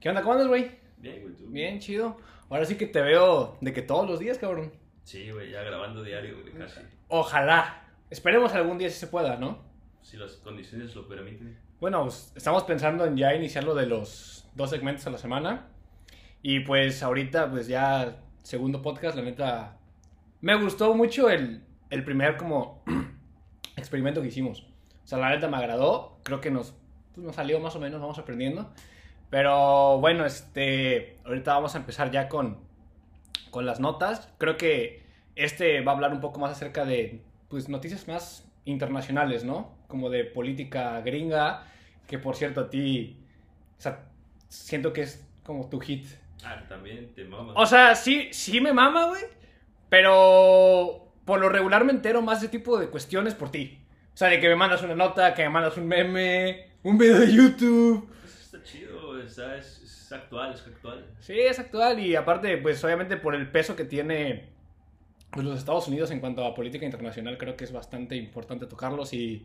¿Qué onda? ¿Cómo andas, güey? Bien, güey, tú. Bien, chido. Ahora sí que te veo de que todos los días, cabrón. Sí, güey, ya grabando diario, güey, casi. Ojalá. Esperemos algún día si se pueda, ¿no? Si las condiciones lo permiten. Bueno, pues, estamos pensando en ya iniciar lo de los dos segmentos a la semana. Y pues ahorita, pues ya, segundo podcast, la neta. Me gustó mucho el, el primer como experimento que hicimos. O sea, la neta me agradó. Creo que nos, pues, nos salió más o menos, vamos aprendiendo. Pero bueno, este, ahorita vamos a empezar ya con, con las notas. Creo que este va a hablar un poco más acerca de pues, noticias más internacionales, ¿no? Como de política gringa, que por cierto a ti, o sea, siento que es como tu hit. Ah, también te mama. O sea, sí, sí me mama, güey, pero por lo regular me entero más de ese tipo de cuestiones por ti. O sea, de que me mandas una nota, que me mandas un meme, un video de YouTube. Es, es actual, es actual. Sí, es actual y aparte, pues obviamente por el peso que tiene pues, los Estados Unidos en cuanto a política internacional, creo que es bastante importante tocarlos y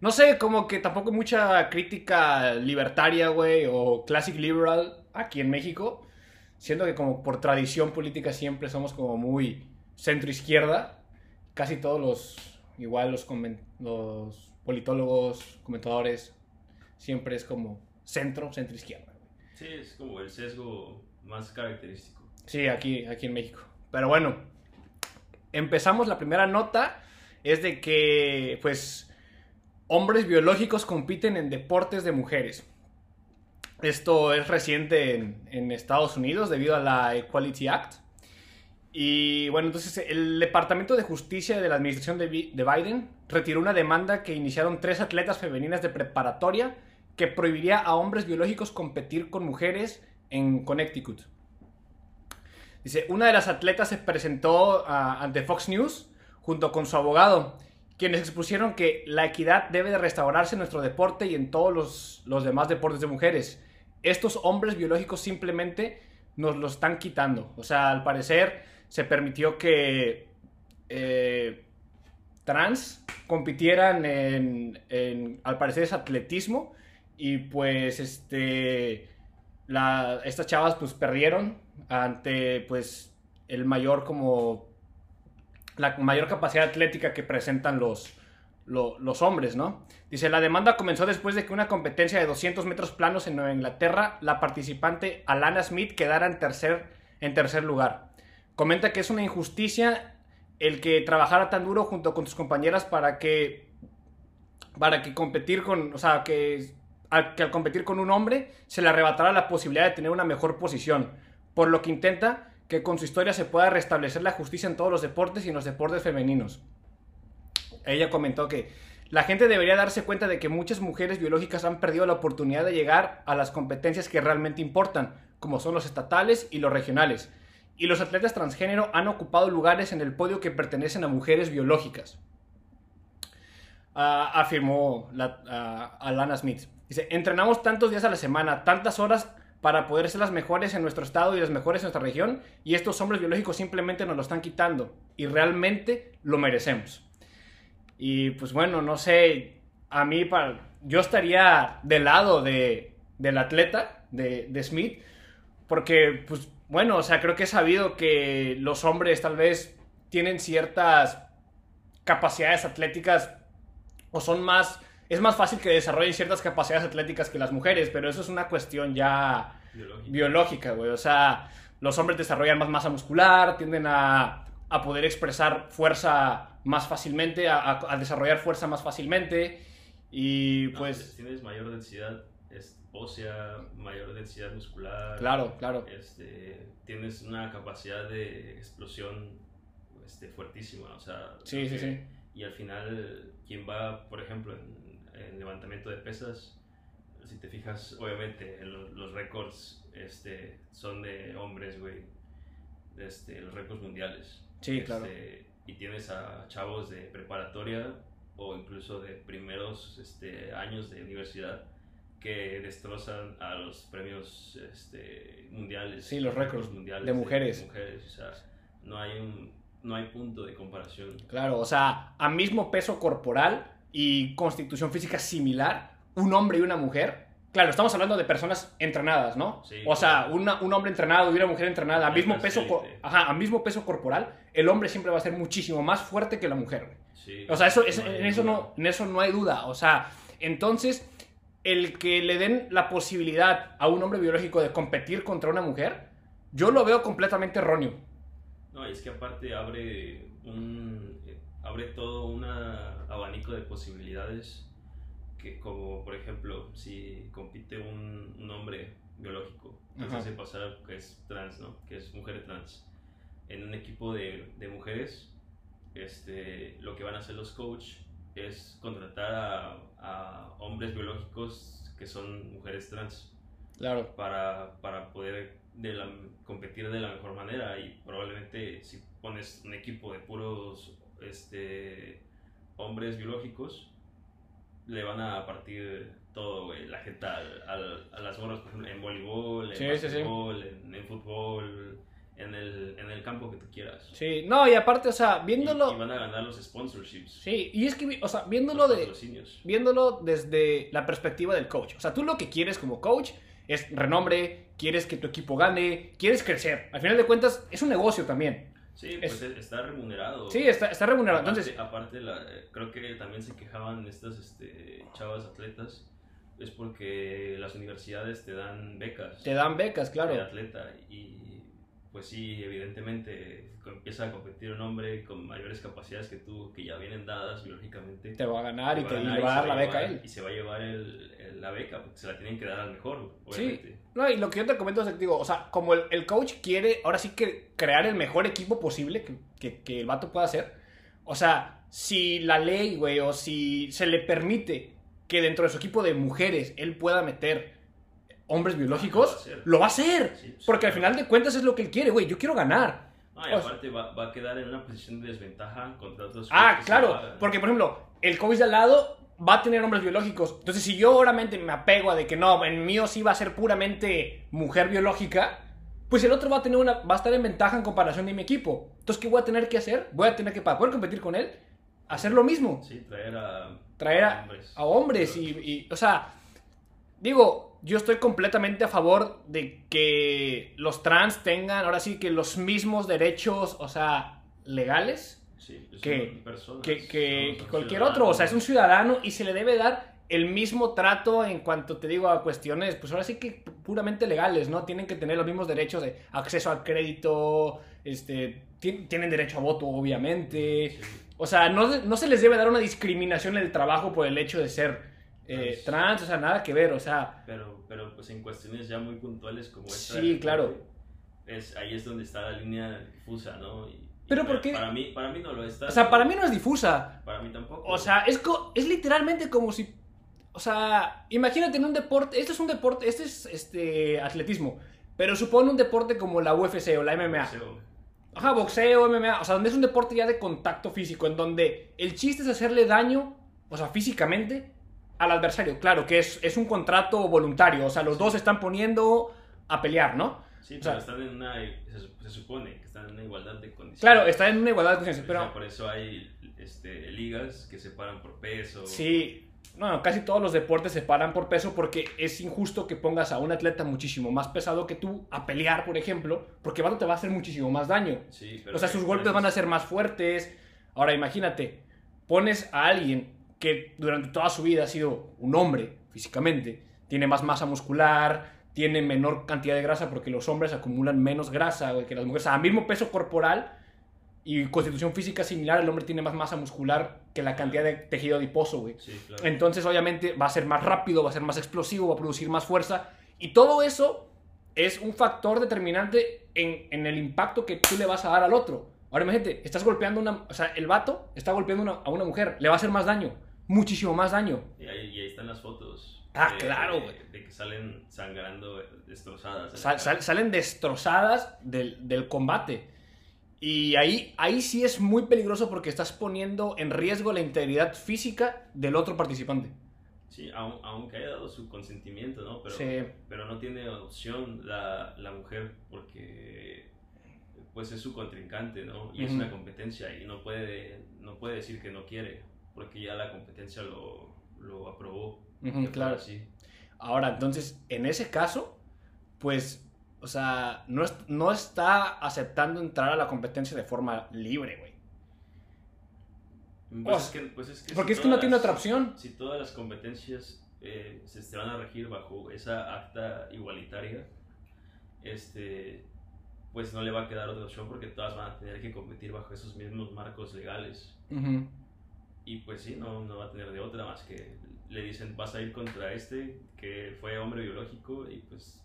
no sé, como que tampoco mucha crítica libertaria, güey, o classic liberal aquí en México, siendo que como por tradición política siempre somos como muy centro izquierda, casi todos los, igual los, los politólogos, comentadores, siempre es como centro, centro izquierda. Sí, es como el sesgo más característico. Sí, aquí, aquí en México. Pero bueno, empezamos la primera nota. Es de que, pues, hombres biológicos compiten en deportes de mujeres. Esto es reciente en, en Estados Unidos debido a la Equality Act. Y bueno, entonces el Departamento de Justicia de la Administración de, Bi- de Biden retiró una demanda que iniciaron tres atletas femeninas de preparatoria que prohibiría a hombres biológicos competir con mujeres en Connecticut. Dice, una de las atletas se presentó ante Fox News junto con su abogado, quienes expusieron que la equidad debe de restaurarse en nuestro deporte y en todos los, los demás deportes de mujeres. Estos hombres biológicos simplemente nos lo están quitando. O sea, al parecer se permitió que eh, trans compitieran en, en, al parecer es atletismo y pues este estas chavas pues perdieron ante pues el mayor como la mayor capacidad atlética que presentan los, lo- los hombres, ¿no? Dice, la demanda comenzó después de que una competencia de 200 metros planos en Nueva Inglaterra, la participante Alana Smith quedara en tercer, en tercer lugar. Comenta que es una injusticia el que trabajara tan duro junto con sus compañeras para que para que competir con, o sea, que que al competir con un hombre se le arrebatara la posibilidad de tener una mejor posición, por lo que intenta que con su historia se pueda restablecer la justicia en todos los deportes y en los deportes femeninos. Ella comentó que la gente debería darse cuenta de que muchas mujeres biológicas han perdido la oportunidad de llegar a las competencias que realmente importan, como son los estatales y los regionales. Y los atletas transgénero han ocupado lugares en el podio que pertenecen a mujeres biológicas. Ah, afirmó ah, Alana Smith. Dice, entrenamos tantos días a la semana, tantas horas para poder ser las mejores en nuestro estado y las mejores en nuestra región, y estos hombres biológicos simplemente nos lo están quitando, y realmente lo merecemos. Y pues bueno, no sé, a mí para, yo estaría del lado de, del atleta, de, de Smith, porque pues bueno, o sea, creo que he sabido que los hombres tal vez tienen ciertas capacidades atléticas o son más, es más fácil que desarrollen ciertas capacidades atléticas que las mujeres, pero eso es una cuestión ya biológica, güey. O sea, los hombres desarrollan más masa muscular, tienden a, a poder expresar fuerza más fácilmente, a, a- a desarrollar fuerza más fácilmente. Y No, pues, Tienes mayor densidad ósea, mayor densidad muscular. claro, claro. Este, tienes una capacidad de explosión este, fuertísima, o sea... Sí, sí, que- sí. Y al final, quien va, por ejemplo, en, en levantamiento de pesas, si te fijas, obviamente, en lo- los récords este, son de hombres, güey. Este, los récords mundiales. Sí, claro. Este, y tienes a chavos de preparatoria o incluso de primeros este, años de universidad que destrozan a los premios este, mundiales. Sí, los récords de mujeres. mujeres, o sea, no hay, un, no hay punto de comparación. Claro, o sea, a mismo peso corporal y constitución física similar, un hombre y una mujer Claro, estamos hablando de personas entrenadas, ¿no? Sí, o sea, una- un hombre entrenado y una mujer entrenada a mismo, peso, ajá, a mismo peso corporal, el hombre siempre va a ser muchísimo más fuerte que la mujer. Sí, O sea, eso, es- no en, eso no, en eso no hay duda. O sea, entonces, el que le den la posibilidad a un hombre biológico de competir contra una mujer, yo lo veo completamente erróneo. No, es que aparte abre un abre todo un abanico de posibilidades que como por ejemplo si compite un, un hombre biológico que se hace pasar que es trans, ¿no? Que es mujer trans en un equipo de, de mujeres este lo que van a hacer los coach es contratar a, a hombres biológicos que son mujeres trans Claro. para, para poder de la- competir de la mejor manera y probablemente si pones un equipo de puros este, hombres biológicos le van a partir todo, güey, la gente al- al- a las por ejemplo, en voleibol, en Sí, sí, sí. básquetbol, En, en fútbol, en el, en el campo que tú quieras. Sí, no, y aparte, o sea, viéndolo... y van a ganar los sponsorships. Sí, y es que, o sea, viéndolo de... viéndolo desde la perspectiva del coach. O sea, tú lo que quieres como coach es renombre, quieres que tu equipo gane, quieres crecer. Al final de cuentas, es un negocio también. Sí, es- pues es- está remunerado. Sí, está, está remunerado. Aparte, Entonces, aparte la- eh, creo que también se quejaban estas este, chavas atletas, es porque las universidades te dan becas te dan becas, de claro. atleta y pues sí, evidentemente empieza a competir un hombre con mayores capacidades que tú, que ya vienen dadas biológicamente. Te va a ganar y va te ganar va a dar la beca llevar- él. Y se va a llevar el- el- la beca, porque se la tienen que dar al mejor, Sí. obviamente. No, y lo que yo te comento es que digo, o sea, como el, el coach quiere ahora sí que crear el mejor equipo posible que, que, que el vato pueda hacer. O sea, si la ley, güey, o si se le permite que dentro de su equipo de mujeres él pueda meter hombres biológicos, Lo va a hacer. lo va a hacer. Sí, Porque al final de cuentas es lo que él quiere, güey. Yo quiero ganar. No, y O sea- aparte va, va a quedar en una posición de desventaja contra otros Ah, claro. Porque, por ejemplo, el de al lado va a tener hombres biológicos. Entonces, si yo obviamente me apego a de que no, en mío sí va a ser puramente mujer biológica, pues el otro va a tener una, va a estar en ventaja en comparación de mi equipo. Entonces, ¿qué voy a tener que hacer? Voy a tener que, para poder competir con él, hacer lo mismo. Sí, traer a, Traer a, hombres. a hombres y, y, o sea, digo, yo estoy completamente a favor de que los trans tengan ahora sí que los mismos derechos, o sea, legales Sí, que- personas, que, cualquier otro. O sea, es un ciudadano y se le debe dar el mismo trato en cuanto te digo a cuestiones, pues ahora sí que puramente legales, ¿no? Tienen que tener los mismos derechos de acceso al crédito, este, ti- tienen derecho a voto, obviamente. Sí. O sea, no, no se les debe dar una discriminación en el trabajo por el hecho de ser eh, Pues- trans, o sea, nada que ver, o sea, Pero, pero pues en cuestiones ya muy puntuales como esta. Sí, claro. Es, ahí es donde está la línea difusa, ¿no? Y- Pero para- ¿por qué? Para mí, para mí no lo está. o sea, para mí no es difusa. Para mí tampoco. O sea, es, co- es literalmente como si. O sea, imagínate en un deporte. Este es un deporte. Este es este atletismo. Pero supone un deporte como la UFC o la MMA. Boxeo. Ajá, boxeo, MMA. O sea, donde es un deporte ya de contacto físico. En donde el chiste es hacerle daño, o sea, físicamente, al adversario. Claro, que es, es un contrato voluntario. O sea, los dos se están poniendo a pelear, ¿no? Sí, O pero sea- están en una. Se, su- se supone que están en una igualdad de condiciones. Claro, está en una igualdad de condiciones. O sea, Pero por eso hay este, ligas que separan por peso. Sí, no, casi todos los deportes se paran por peso porque es injusto que pongas a un atleta muchísimo más pesado que tú a pelear, por ejemplo, porque te va a hacer muchísimo más daño. Sí, pero O sea, sus golpes van a ser más fuertes. Ahora, imagínate, pones a alguien que durante toda su vida ha sido un hombre físicamente, tiene más masa muscular, tiene menor cantidad de grasa porque los hombres acumulan menos grasa que las mujeres. O sea, a mismo peso corporal y constitución física similar, el hombre tiene más masa muscular que la cantidad de tejido adiposo, güey. Sí, claro. Entonces, obviamente, va a ser más rápido, va a ser más explosivo, va a producir más fuerza. Y todo eso es un factor determinante en, en el impacto que tú le vas a dar al otro. Ahora, imagínate, estás golpeando una. O sea, el vato está golpeando una- a una mujer, le va a hacer más daño, muchísimo más daño. Y ahí, y ahí están las fotos. Ah, de- claro, de- güey. De, que salen sangrando, destrozadas. en la Sal- sal- salen destrozadas del, del combate. Y ahí, ahí sí es muy peligroso porque estás poniendo en riesgo la integridad física del otro participante. Sí, aun- aunque haya dado su consentimiento, ¿no? Pero, Sí. pero no tiene opción la, la mujer porque pues es su contrincante, ¿no? Y es Ujú. una competencia y no puede, no puede decir que no quiere porque ya la competencia lo, lo aprobó. Claro. así. Ahora, entonces, en ese caso, pues, o sea, no, es- no está aceptando entrar a la competencia de forma libre, güey. Pues O es que, pues es que Porque si es que no tiene las- otra opción. Si todas las competencias eh, se, se van a regir bajo esa acta igualitaria, este, pues no le va a quedar otra opción porque todas van a tener que competir bajo esos mismos marcos legales. Ujú. Y pues sí, no, no va a tener de otra más que le dicen vas a ir contra este que fue hombre biológico y pues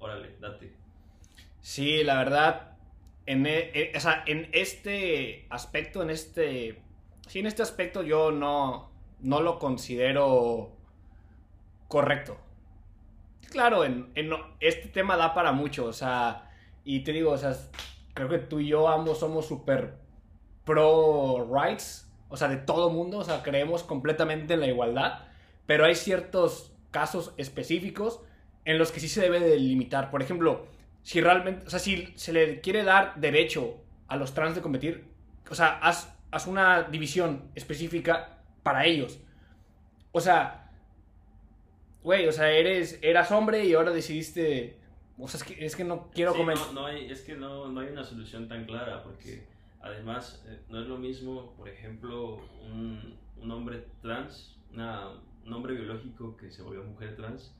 órale, date. Sí, la verdad, en, e- e- o sea, en este aspecto, en este, sí, en este aspecto yo no, no lo considero correcto. Claro, en, en- este tema da para mucho, o sea, y te digo, o sea, creo que tú y yo ambos somos súper pro rights, o sea, de todo mundo, o sea, creemos completamente en la igualdad, pero hay ciertos casos específicos en los que sí se debe de limitar. Por ejemplo, si realmente, o sea, si se le quiere dar derecho a los trans de competir, o sea, haz, haz una división específica para ellos. O sea, güey, o sea, eres, eras hombre y ahora decidiste, o sea, es que, es que no quiero Sí, comentar. no, no hay, es que no, no hay una solución tan clara porque además eh, no es lo mismo, por ejemplo, un, un hombre trans, una- un hombre biológico que se volvió mujer trans,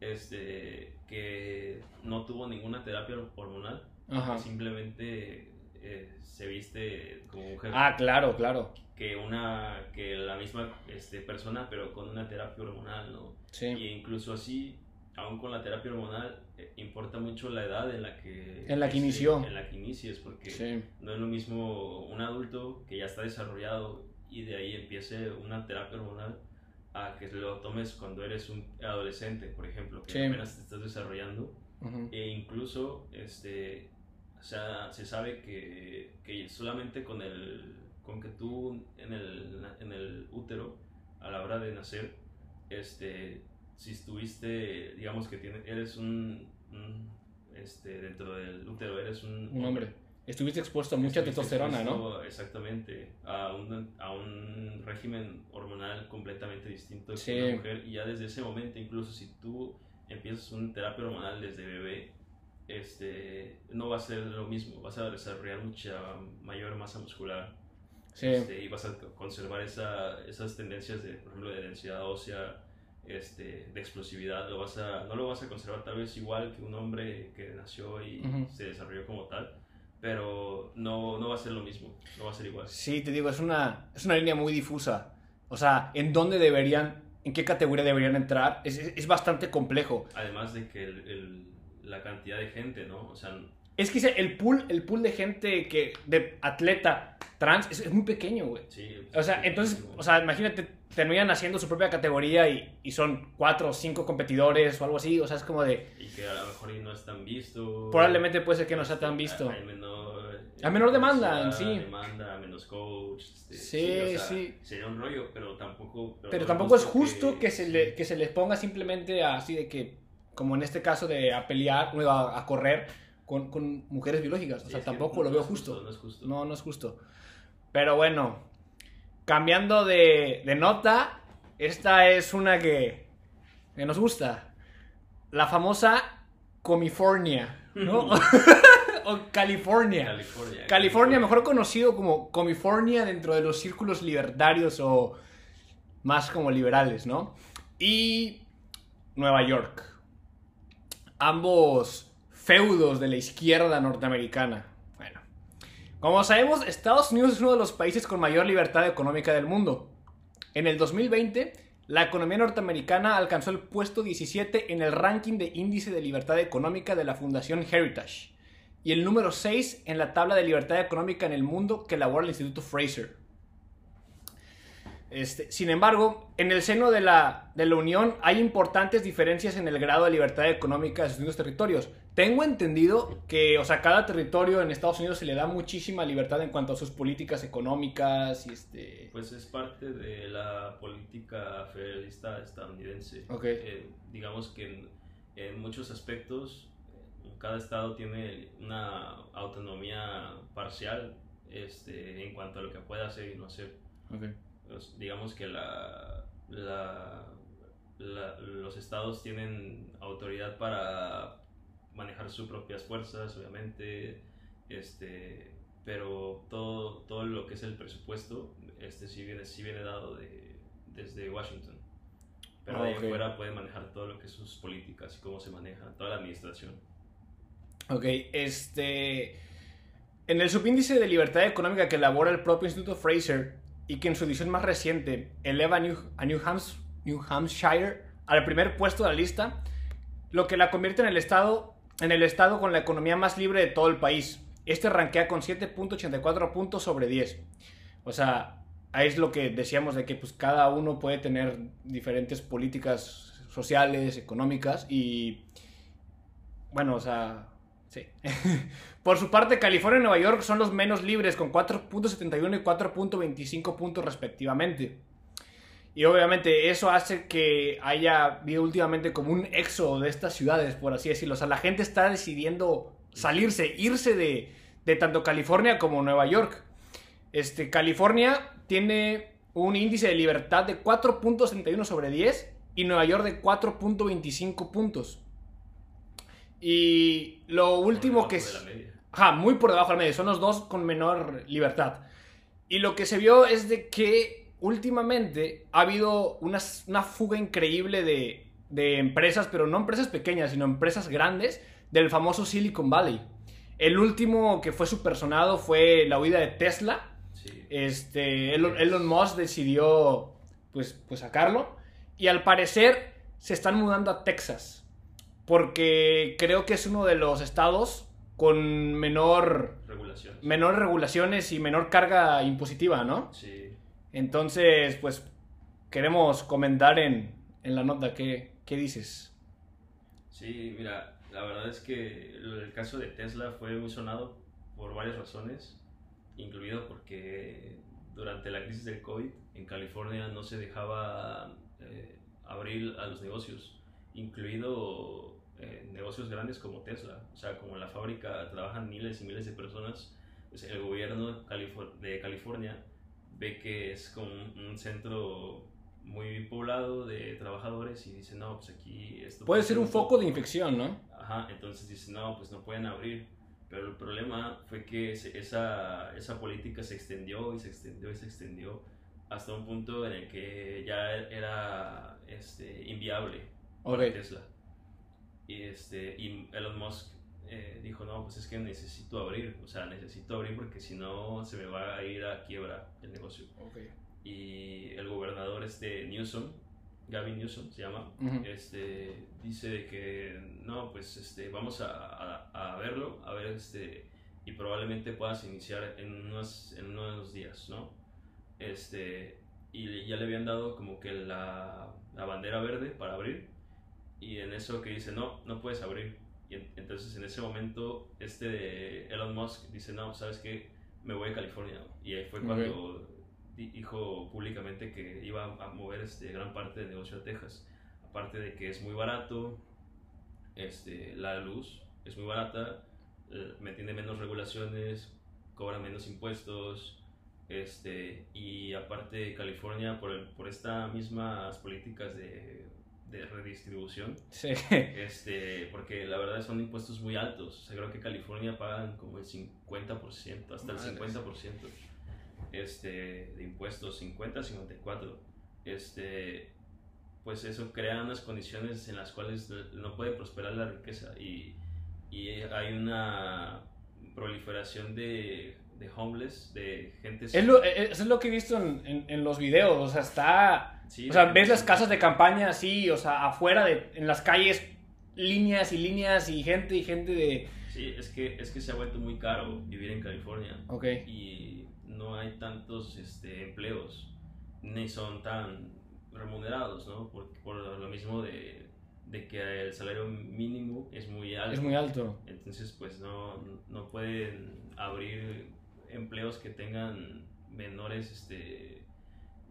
este, que no tuvo ninguna terapia hormonal, Ajá. que simplemente eh, se viste como mujer, Ah, claro, claro. que una que la misma este, persona pero con una terapia hormonal, ¿no? Sí. Y incluso así, aún con la terapia hormonal, eh, importa mucho la edad en la que... En la que inició. En la que inicies, porque Sí. no es lo mismo un adulto que ya está desarrollado y de ahí empiece una terapia hormonal a que lo tomes cuando eres un adolescente, por ejemplo, que Sí. apenas te estás desarrollando. Ujú. E incluso, este, o sea, se sabe que, que solamente con el, con que tú en el, en el útero, a la hora de nacer, este, si estuviste, digamos que tiene, eres un, un, este, dentro del útero eres un, Un hombre. Estuviste expuesto a mucha testosterona, ¿no? Exactamente, a un, a un régimen hormonal completamente distinto que Sí. una mujer. Y ya desde ese momento, incluso si tú empiezas una terapia hormonal desde bebé, este, no va a ser lo mismo, vas a desarrollar mucha mayor masa muscular Sí. este, y vas a conservar esa, esas tendencias de, por ejemplo, de densidad ósea, este, de explosividad, lo vas a, no lo vas a conservar tal vez igual que un hombre que nació y se desarrolló como tal, pero no, no va a ser lo mismo, no va a ser igual. Sí, te digo, es una, es una línea muy difusa. O sea, ¿en dónde deberían, en qué categoría deberían entrar? Es, es- es bastante complejo. Además de que el- el- la cantidad de gente, ¿no? O sea, Es que el pool, el pool de gente que, de atleta trans es, es muy pequeño, güey. sí. O sea, entonces, o sea, imagínate, terminan haciendo su propia categoría y, y son cuatro o cinco competidores o algo así. O sea, es como de, Y que a lo mejor no es tan visto. probablemente puede ser que no sea tan Este, visto. Hay menor, eh, A menor demanda en sí. Demanda, menos coach. este, Sí, o sea, sí. Sería un rollo, pero tampoco. Pero tampoco es justo que, se, sí. le, que se les ponga simplemente así de que, como en este caso de a pelear, bueno, a, a correr con, con mujeres biológicas. O sea, tampoco lo veo justo. No es justo. No, no es justo. Pero bueno, cambiando de, de nota, esta es una que, que nos gusta. La famosa Comifornia, ¿no? o California. California. California, mejor conocido como California dentro de los círculos libertarios o más como liberales, ¿no? Y Nueva York. Ambos feudos de la izquierda norteamericana. Bueno, como sabemos, Estados Unidos es uno de los países con mayor libertad económica del mundo. En el 2020, la economía norteamericana alcanzó el puesto 17 en el ranking de índice de libertad económica de la Fundación Heritage y el número 6 en la tabla de libertad económica en el mundo que elabora el Instituto Fraser. Este, sin embargo, en el seno de la, de la Unión hay importantes diferencias en el grado de libertad económica de sus distintos territorios. Tengo entendido que, o sea, cada territorio en Estados Unidos se le da muchísima libertad en cuanto a sus políticas económicas y este... Pues es parte de la política federalista estadounidense. Ok. Eh, digamos que en, en muchos aspectos eh, cada estado tiene una autonomía parcial este, en cuanto a lo que puede hacer y no hacer. Digamos que la, la, la- los estados tienen autoridad para manejar sus propias fuerzas, obviamente, este, pero todo, todo lo que es el presupuesto, este sí viene, sí viene dado de, desde Washington. Pero Ah, de ahí ok. afuera puede manejar todo lo que es sus políticas y cómo se maneja, toda la administración. Ok, este. En el subíndice de libertad económica que elabora el propio Instituto Fraser y que en su edición más reciente eleva a New, a New, Hampshire al primer puesto de la lista, lo que la convierte en el estado, en el estado con la economía más libre de todo el país. Este rankea con 7.84 puntos sobre 10. O sea, ahí es lo que decíamos de que pues, cada uno puede tener diferentes políticas sociales, económicas y bueno, o sea, sí. Por su parte, California y Nueva York son los menos libres con 4.71 y 4.25 puntos respectivamente. Y obviamente eso hace que haya habido últimamente como un éxodo de estas ciudades, por así decirlo. O sea, la gente está decidiendo salirse, irse de, de tanto California como Nueva York. Este, California tiene un índice de libertad de 4.61 sobre 10 y Nueva York de 4.25 puntos. Y lo último que... es- de la media. Ajá, muy por debajo del medio. Son los dos con menor libertad. Y lo que se vio es de que últimamente ha habido una, una fuga increíble de, de empresas, pero no empresas pequeñas, sino empresas grandes del famoso Silicon Valley. El último que fue supersonado fue la huida de Tesla. Sí. Este, Elon, Elon Musk decidió pues, pues sacarlo. Y al parecer se están mudando a Texas. Porque creo que es uno de los estados con menor, Regulaciones. menor regulaciones y menor carga impositiva, ¿no? Sí. Entonces, pues queremos comentar en, en la nota qué, qué dices. Sí, mira, la verdad es que el caso de Tesla fue muy sonado por varias razones, incluido porque durante la crisis del COVID en California no se dejaba eh, abrir a los negocios, incluido eh, negocios grandes como Tesla, o sea, como en la fábrica trabajan miles y miles de personas, pues el gobierno de California ve que es como un, centro muy poblado de trabajadores y dice, no, pues aquí esto Puede ser un foco de infección, ¿no? Ajá, entonces dice, no, pues no pueden abrir. Pero el problema fue que esa, esa política se extendió y se extendió y se extendió hasta un punto en el que ya era este, inviable para Ok. Tesla. Y, este, y Elon Musk eh, dijo, no, pues es que necesito abrir, o sea, necesito abrir porque si no se me va a ir a quiebra el negocio. Y el gobernador este Newsom, Gavin Newsom se llama, este, dice de que no, pues este, vamos a, a- a verlo, a ver, este, y probablemente puedas iniciar en unos, en unos días, ¿no? Este, y ya le habían dado como que la, la bandera verde para abrir, y en eso que dice, no, no puedes abrir. Y en- entonces en ese momento, este de Elon Musk dice, no, ¿sabes qué? Me voy a California. Y ahí fue cuando di- dijo públicamente que iba a mover este, gran parte del negocio a Texas. Aparte de que es muy barato, este, la luz es muy barata, eh, me tiene menos regulaciones, cobra menos impuestos, este, y aparte California por, el- por estas mismas políticas de, de redistribución, Sí. este, porque la verdad son impuestos muy altos, o sea, creo que California pagan como el 50%, hasta Madres. el 50% este, de impuestos, 50, 54, este, pues eso crea unas condiciones en las cuales no puede prosperar la riqueza. Y, y hay una proliferación de, de homeless, de gente... Es lo, es es lo que he visto en, en- en los videos, o sea, está... Sí, o sea, ves las casas de campaña así, o sea, afuera, de, en las calles, líneas y líneas y gente y gente de... Sí, es que, es que se ha vuelto muy caro vivir en California. Ok. y no hay tantos este, empleos, ni son tan remunerados, ¿no? Por, por lo mismo de, de que el salario mínimo es muy alto. Es muy alto. Entonces, pues no, no pueden abrir empleos que tengan menores, este,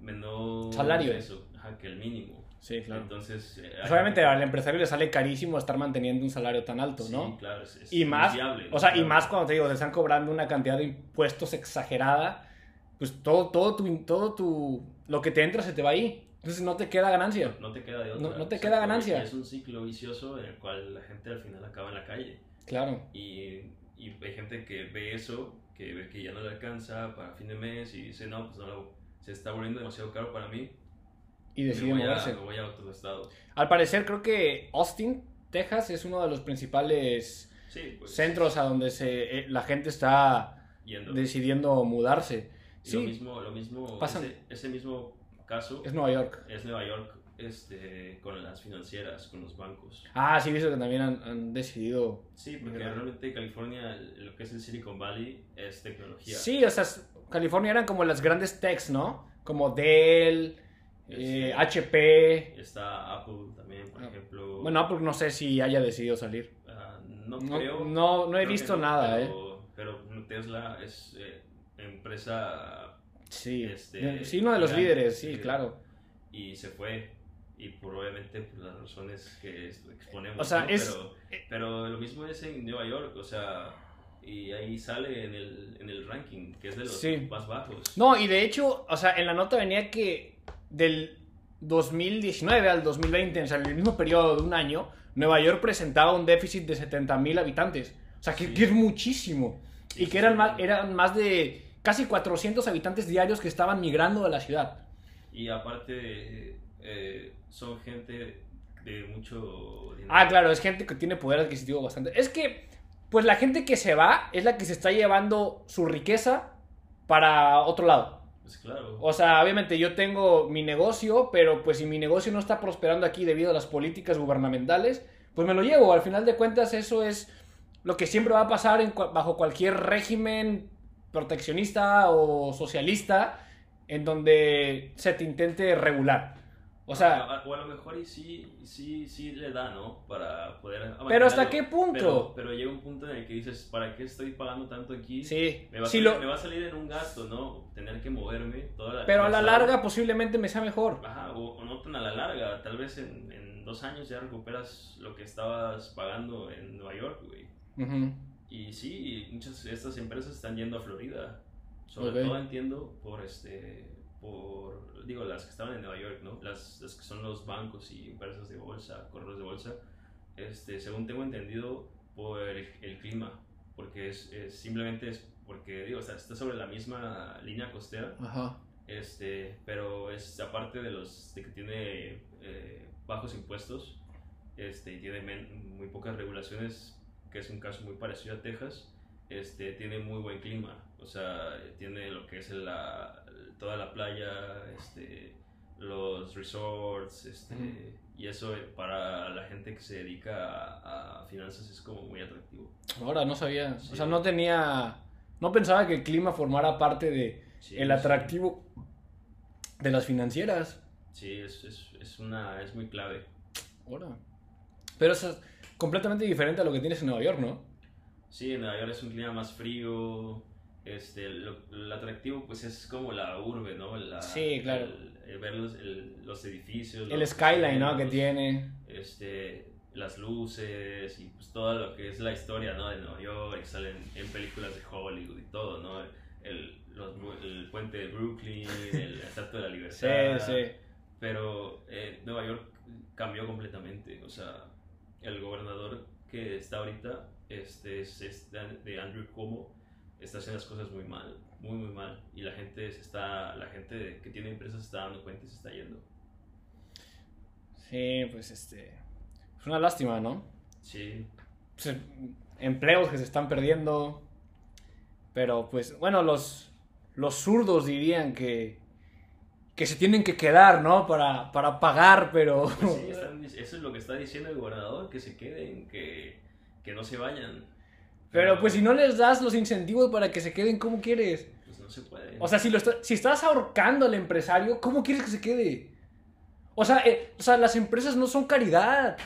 menor Salario. eso, ajá, que el mínimo. Sí, claro. Entonces, eh, Pues hay- obviamente al empresario le sale carísimo estar manteniendo un salario tan alto, Sí, ¿no? claro, es, es Y más, o sea, y claro. más cuando te digo, te están cobrando una cantidad de impuestos exagerada, pues todo, todo tu, todo tu, lo que te entra se te va ahí. Entonces no te queda ganancia. No te queda de otra. No- no te Exacto, queda ganancia. y Es un ciclo vicioso en el cual la gente al final acaba en la calle. Claro. Y, y hay gente que ve eso, que ve que ya no le alcanza para fin de mes y dice, no, pues no, lo- se está volviendo demasiado caro para mí. Y Me decide voy, a, moverse. me voy a otro estado. Al parecer creo que Austin, Texas, es uno de los principales Sí, pues. centros a donde se, eh, la gente está Yendo. decidiendo mudarse. Y Lo Sí, mismo, lo mismo Pasan. ese, ese mismo caso es Nueva York. es Nueva York este, con las financieras, con los bancos. Ah, sí, visto que también han, han decidido. Sí, porque realmente California, lo que es el Silicon Valley, es tecnología. Sí, o sea, California eran como las grandes techs, ¿no? Como Dell, eh. HP. Está Apple también, por Ah, ejemplo. Bueno, Apple no sé si haya decidido salir. Ah, no, No, creo. no, no he visto no, nada, ¿eh? pero, Pero Tesla es eh, empresa Sí, Este, sí, uno de los líderes, sí, sí. claro. y se fue. Y por obviamente por las razones que exponemos. O sea, ¿no? es- Pero, pero lo mismo es en Nueva York, o sea. Y ahí sale en el, en el ranking, que es de los Sí. más bajos. No, y de hecho, o sea, en la nota venía que del 2019 al 2020, o sea, en el mismo periodo de un año, Nueva York presentaba un déficit de 70 mil habitantes. O sea, que, Sí. que es muchísimo. Sí, y que eran más, eran más de casi 400 habitantes diarios que estaban migrando de la ciudad. Y aparte, eh, son gente de mucho dinero. Ah, claro, es gente que tiene poder adquisitivo bastante. Es que, pues la gente que se va es la que se está llevando su riqueza para otro lado. Pues claro. O sea, obviamente yo tengo mi negocio, pero pues si mi negocio no está prosperando aquí debido a las políticas gubernamentales, pues me lo llevo. Al final de cuentas eso es lo que siempre va a pasar en bajo cualquier régimen proteccionista o socialista en donde se te intente regular. O sea, o a lo mejor y sí, sí, sí le da, ¿no? Para poder... pero ¿hasta qué punto? Pero, pero llega un punto en el que dices, ¿para qué estoy pagando tanto aquí? sí, Me va, a salir, lo- me va a salir en un gasto, ¿no? Tener que moverme toda la... pero a la larga posiblemente me sea mejor. Ajá, o, o no tan a la larga. Tal vez en, en dos años ya recuperas lo que estabas pagando en Nueva York, güey. Ujú. Y sí, muchas de estas empresas están yendo a Florida. Sobre todo entiendo por este por digo las que estaban en Nueva York, ¿no? Las, las que son los bancos y empresas de bolsa, correos de bolsa. Este, según tengo entendido por el, el clima, porque es, es- simplemente es porque digo, o sea, está sobre la misma línea costera, Ajá. este, pero es aparte de los de que tiene eh, bajos impuestos, este, y tiene men- muy pocas regulaciones, que es un caso muy parecido a Texas, este, tiene muy buen clima, o sea, tiene lo que es la, toda la playa, este, los resorts, este, Ujú. y eso para la gente que se dedica a, a finanzas es como muy atractivo. Ahora no sabía, Sí. o sea, no tenía, no pensaba que el clima formara parte de Sí, el sí. atractivo de las financieras. Sí, es, es, es una, es muy clave. Ahora. Pero eso es completamente diferente a lo que tienes en Nueva York, ¿no? Sí, en Nueva York es un clima más frío. Este, lo, lo atractivo pues es como la urbe, ¿no? La- Sí, claro. el- el ver los, el- los edificios. El los skyline, ¿no? Que tiene. Este, las luces y pues todo lo que es la historia, ¿no? De Nueva York, salen en películas de Hollywood y todo, ¿no? El, los- el puente de Brooklyn, el, Estatua de la Sí, Libertad. sí. Pero eh, Nueva York cambió completamente. O sea, el gobernador que está ahorita este, es, es de de Andrew Cuomo. Está haciendo las cosas muy mal, muy, muy mal. Y la gente, se está, la gente que tiene empresas se está dando cuenta y se está yendo. Sí, pues este. Es una lástima, ¿no? Sí, Pues, empleos que se están perdiendo. Pero pues, bueno, los, los zurdos dirían que, que se tienen que quedar, ¿no? Para, para pagar, pero... pues sí, están eso es lo que está diciendo el gobernador, que se queden, que, que no se vayan. Pero pues si no les das los incentivos para que se queden, ¿cómo quieres? Pues no se puede. O sea, si, lo está- si estás ahorcando al empresario, ¿cómo quieres que se quede? O sea, eh, o sea, las empresas no son caridad.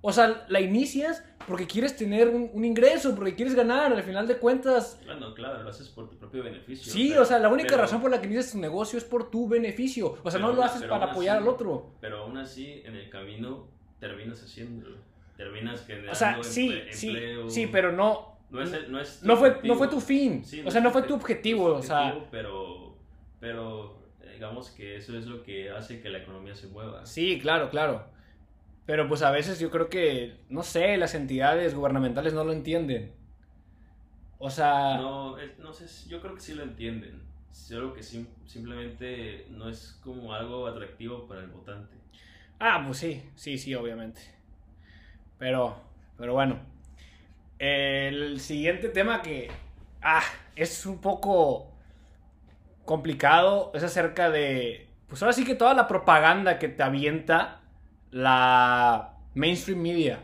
O sea, la inicias porque quieres tener un, un ingreso, porque quieres ganar. Al final de cuentas, Bueno, claro, lo haces por tu propio beneficio. sí, pero- o sea, la única pero- razón por la que inicias tu negocio es por tu beneficio. O sea, Pero no lo haces para apoyar así- al otro. Pero aún así, en el camino, terminas haciéndolo. Terminas generando O sea, sí, emple- sí, empleo. sí, pero no. No, es el- no, es tu No fue, objetivo. no fue tu fin. Sí, o sea, no fue tu obje- objetivo. O sea, Pero, pero digamos que eso es lo que hace que la economía se mueva. Sí, claro, claro. Pero pues a veces yo creo que, no sé, las entidades gubernamentales no lo entienden. O sea... No, no sé, yo creo que sí lo entienden. Solo que simplemente no es como algo atractivo para el votante. Ah, pues sí, sí, sí, obviamente. Pero, pero bueno. El siguiente tema que, ah, es un poco complicado es acerca de, pues ahora sí que toda la propaganda que te avienta la mainstream media.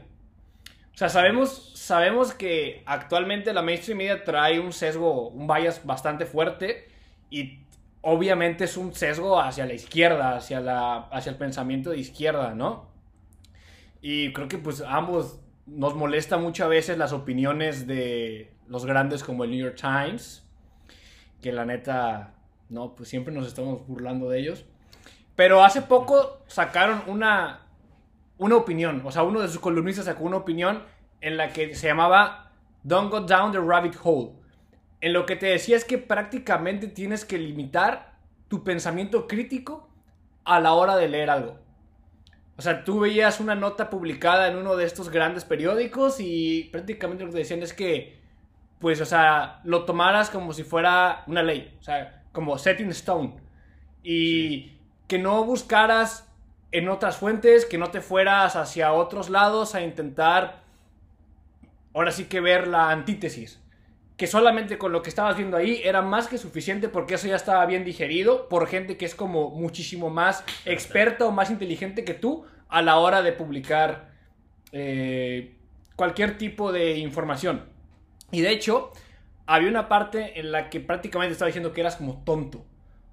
O sea, sabemos, sabemos que actualmente la mainstream media trae un sesgo, un bias bastante fuerte y obviamente es un sesgo hacia la izquierda, hacia, la, hacia el pensamiento de izquierda, ¿no? Y creo que pues ambos nos molesta mucho a veces las opiniones de los grandes como el New York Times, que la neta, no, pues siempre nos estamos burlando de ellos. Pero hace poco sacaron una, una opinión, o sea, uno de sus columnistas sacó una opinión en la que se llamaba Don't Go Down the Rabbit Hole. En lo que te decía es que prácticamente tienes que limitar tu pensamiento crítico a la hora de leer algo. O sea, tú veías una nota publicada en uno de estos grandes periódicos y prácticamente lo que te decían es que, pues, o sea, lo tomaras como si fuera una ley, o sea, como setting stone. Y que no buscaras en otras fuentes, que no te fueras hacia otros lados a intentar, ahora sí que ver la antítesis. Que solamente con lo que estabas viendo ahí era más que suficiente porque eso ya estaba bien digerido por gente que es como muchísimo más experta o más inteligente que tú a la hora de publicar eh, cualquier tipo de información. Y de hecho, había una parte en la que prácticamente estaba diciendo que eras como tonto.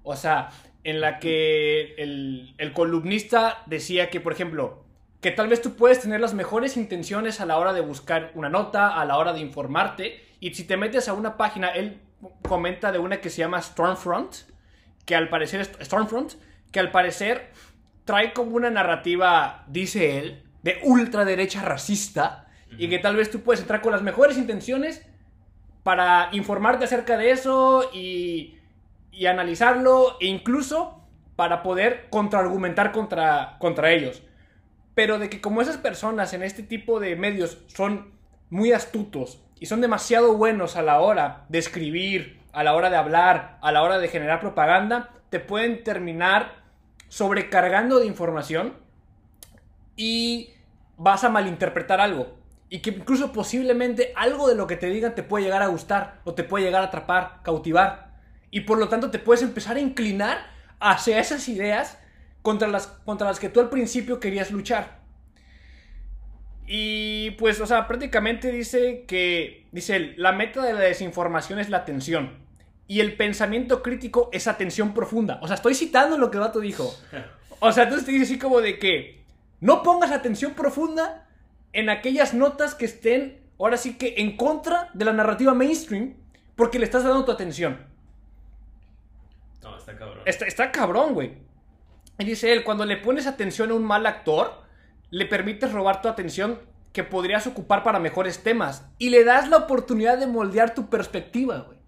O sea, en la que el, columnista decía que, por ejemplo, que tal vez tú puedes tener las mejores intenciones a la hora de buscar una nota, a la hora de informarte, y si te metes a una página, él comenta de una que se llama Stormfront, que al parecer, Stormfront, que al parecer trae como una narrativa, dice él, de ultraderecha racista, y que tal vez tú puedes entrar con las mejores intenciones para informarte acerca de eso y y analizarlo e incluso para poder contraargumentar contra, contra ellos. Pero de que como esas personas en este tipo de medios son muy astutos y son demasiado buenos a la hora de escribir, a la hora de hablar, a la hora de generar propaganda, te pueden terminar sobrecargando de información y vas a malinterpretar algo. Y que incluso posiblemente algo de lo que te digan te puede llegar a gustar o te puede llegar a atrapar, cautivar y por lo tanto te puedes empezar a inclinar hacia esas ideas contra las, contra las que tú al principio querías luchar. Y pues, o sea, prácticamente dice que, dice él, la meta de la desinformación es la atención. Y el pensamiento crítico es atención profunda. O sea, estoy citando lo que el vato dijo. O sea, entonces te dice así como de que no pongas atención profunda en aquellas notas que estén, ahora sí que en contra de la narrativa mainstream, porque le estás dando tu atención. No, está cabrón. Está, cabrón, güey. Y dice él, cuando le pones atención a un mal actor, le permites robar tu atención que podrías ocupar para mejores temas. Y le das la oportunidad de moldear tu perspectiva, güey.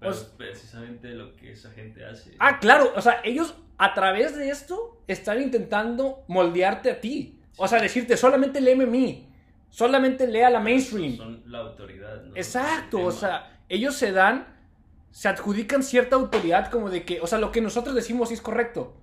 Pero es precisamente lo que esa gente hace. Ah, claro. O sea, ellos a través de esto están intentando moldearte a ti. O sea, decirte, solamente léeme a mí. Solamente lea la mainstream. Son la autoridad, ¿no? Exacto. O sea, ellos se dan se adjudican cierta autoridad como de que, o sea, lo que nosotros decimos sí es correcto,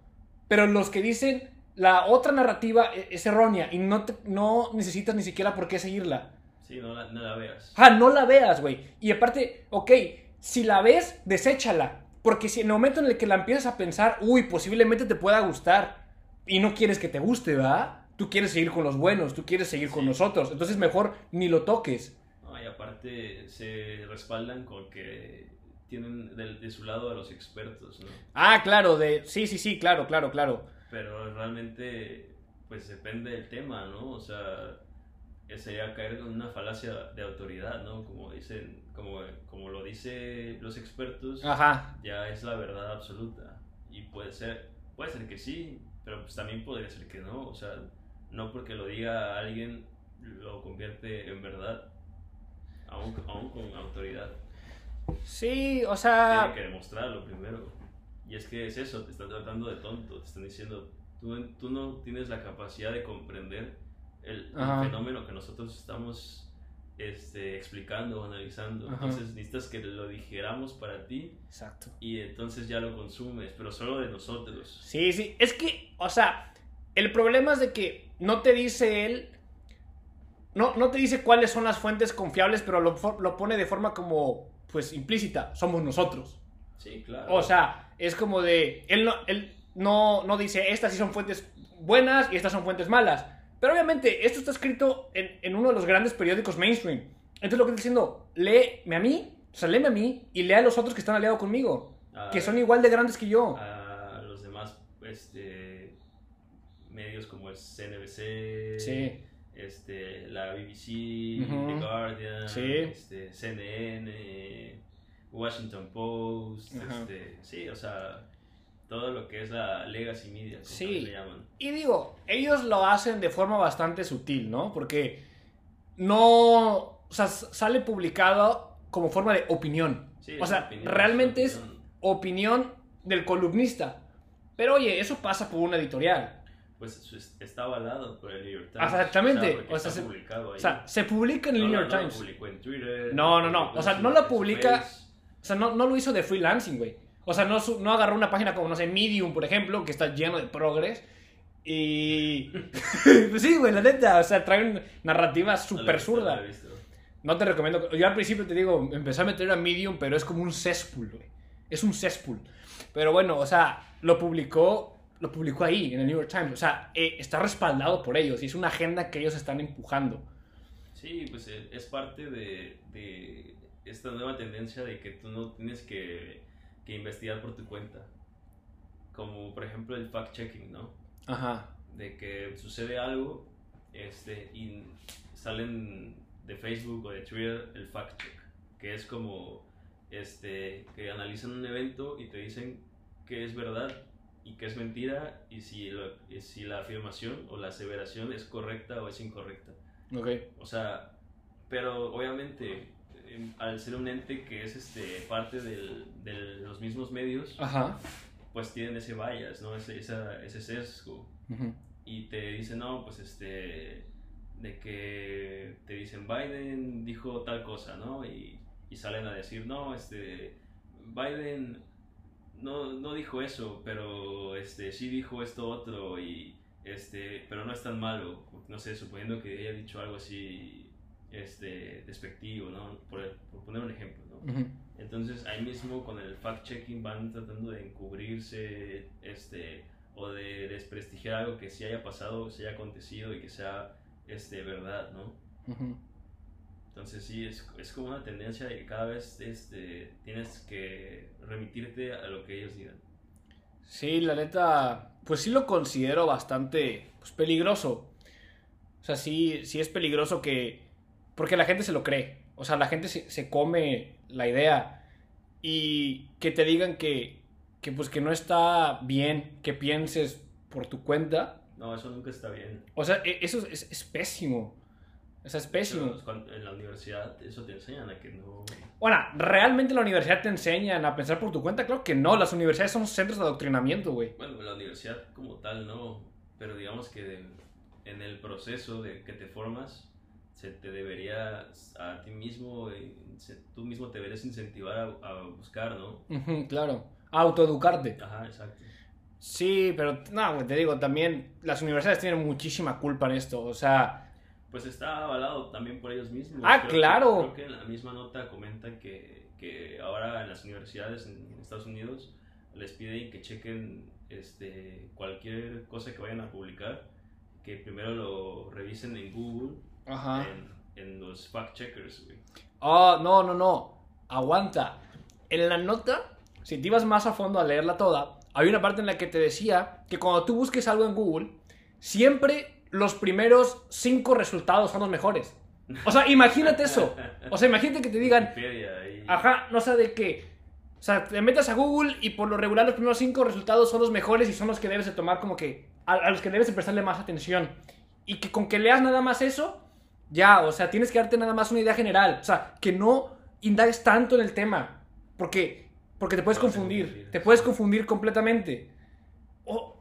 pero los que dicen la otra narrativa e-, es, errónea y no, no necesitas ni siquiera por qué seguirla. Sí, no la, no la veas. Ah, no la veas, güey. Y aparte, ok, si la ves, deséchala. Porque si en el momento en el que la empiezas a pensar, uy, posiblemente te pueda gustar y no quieres que te guste, ¿verdad? Tú quieres seguir con los buenos, tú quieres seguir con nosotros. Entonces mejor ni lo toques. No, y aparte se respaldan con que tienen de, su lado a los expertos, ¿no? Ah, claro, de sí, sí, sí, claro, claro, claro. Pero realmente, pues depende del tema, ¿no? O sea, sería caer en una falacia de autoridad, ¿no? Como dicen, como, como lo dicen los expertos, Ajá. ya es la verdad absoluta. Y puede ser, puede ser que sí, pero pues también podría ser que no. O sea, no porque lo diga alguien lo convierte en verdad, aún, aún con autoridad. Sí, o sea. Tiene que demostrarlo primero. Y es que es eso, te están tratando de tonto, te están diciendo, tú, tú no tienes la capacidad de comprender el, fenómeno que nosotros estamos este, explicando o analizando. Ajá. Entonces necesitas que lo dijéramos para ti Exacto. y entonces ya lo consumes, pero solo de nosotros. Sí, sí. Es que, o sea, el problema es de que no te dice él. No, no te dice cuáles son las fuentes confiables, pero lo, lo pone de forma como, pues, implícita. Somos nosotros. Sí, claro. O sea, es como de. Él no, él no, no dice, estas sí son fuentes buenas y estas son fuentes malas. Pero obviamente, esto está escrito en, en uno de los grandes periódicos mainstream. Entonces, lo que está diciendo, léeme a mí, o sea, léeme a mí y lea a los otros que están aliados conmigo. A- Que son igual de grandes que yo. a los demás este, medios como el CNBC, Sí. este, la BBC, Ujú. The Guardian, Sí. este, CNN, Washington Post, Ajá. este, sí, o sea, todo lo que es la legacy media, como Sí. le llaman. Y digo, ellos lo hacen de forma bastante sutil, ¿no? Porque no. O sea, sale publicado como forma de opinión. Sí, o sea, opinión, realmente es opinión. opinión del columnista. Pero oye, eso pasa por una editorial. Pues está avalado por el New York Times. Exactamente, o sea, se- publicado ahí. O sea, se publica en el No, New no, York no lo Times. publicó en Twitter. No, no, no, publicó o sea, no lo publica-. O sea, no, no lo hizo de freelancing, güey. O sea, no, no agarró una página como, no sé, Medium, por ejemplo, que está lleno de progres. Y. pues sí, güey, la neta. O sea, trae una narrativa súper zurda. No te recomiendo. Yo al principio te digo, empecé a meter a Medium, pero es como un cesspool, güey. Es un cesspool. Pero bueno, o sea, lo publicó. Lo publicó ahí, en el New York Times. O sea, eh, está respaldado por ellos y es una agenda que ellos están empujando. Sí, pues eh, es parte de, de esta nueva tendencia de que tú no tienes que, que investigar por tu cuenta. Como por ejemplo el fact-checking, ¿no? Ajá. De que sucede algo este, y salen de Facebook o de Twitter el fact-check, que es como este, que analizan un evento y te dicen que es verdad y que es mentira y si, lo- y si la afirmación o la aseveración es correcta o es incorrecta. Ok. O sea, pero obviamente al ser un ente que es este parte del- de los mismos medios, Ajá. pues tienen ese bias, ¿no? Ese, esa- ese sesgo. Y te dicen, no, pues este, de que te dicen Biden dijo tal cosa, ¿no? Y, y salen a decir, no, este, Biden no, no dijo eso, pero este, sí dijo esto otro y este, pero no es tan malo, no sé, suponiendo que haya dicho algo así, este, despectivo, ¿no? Por, por poner un ejemplo, ¿no? Entonces ahí mismo con el fact-checking van tratando de encubrirse este, o de desprestigiar algo que sí haya pasado, sí haya acontecido y que sea este, verdad, ¿no? Entonces sí, es, es como una tendencia de que cada vez este, tienes que remitirte a lo que ellos digan. Sí, la neta, pues sí lo considero bastante pues, peligroso. O sea, sí, sí es peligroso que... Porque la gente se lo cree. O sea, la gente se, se come la idea. Y que te digan que, que, pues, que no está bien que pienses por tu cuenta. No, eso nunca está bien. O sea, e- eso es, es pésimo. O sea, es pésimo. Pero cuando- en la universidad eso te enseñan a que no... Bueno, ¿realmente la universidad te enseñan a pensar por tu cuenta? Claro que no. Las universidades son centros de adoctrinamiento, güey. Bueno, la universidad como tal no, pero digamos que en el proceso de que te formas, se te debería a ti mismo, eh, se- tú mismo te deberías incentivar a, a buscar, ¿no? Ujú, claro. A autoeducarte. Ajá, exacto. Sí, pero no, te digo, también las universidades tienen muchísima culpa en esto. O sea, Pues está avalado también por ellos mismos. Ah, claro. creo que en la misma nota comentan que, que ahora en las universidades en Estados Unidos les piden que chequen este, cualquier cosa que vayan a publicar, que primero lo revisen en Google ajá. en, en los fact checkers, güey. Oh, no, no, no. Aguanta. En la nota, si te ibas más a fondo a leerla toda, había una parte en la que te decía que cuando tú busques algo en Google, siempre los primeros cinco resultados son los mejores. O sea, imagínate eso. O sea, imagínate que te digan. Ajá, no sé de qué. O sea, te metas a Google y por lo regular los primeros cinco resultados son los mejores y son los que debes de tomar como que... A, a los que debes de prestarle más atención. Y que con que leas nada más eso, ya, o sea, tienes que darte nada más una idea general. O sea, que no indagues tanto en el tema. Porque Porque te puedes a confundir. Te puedes confundir completamente. O-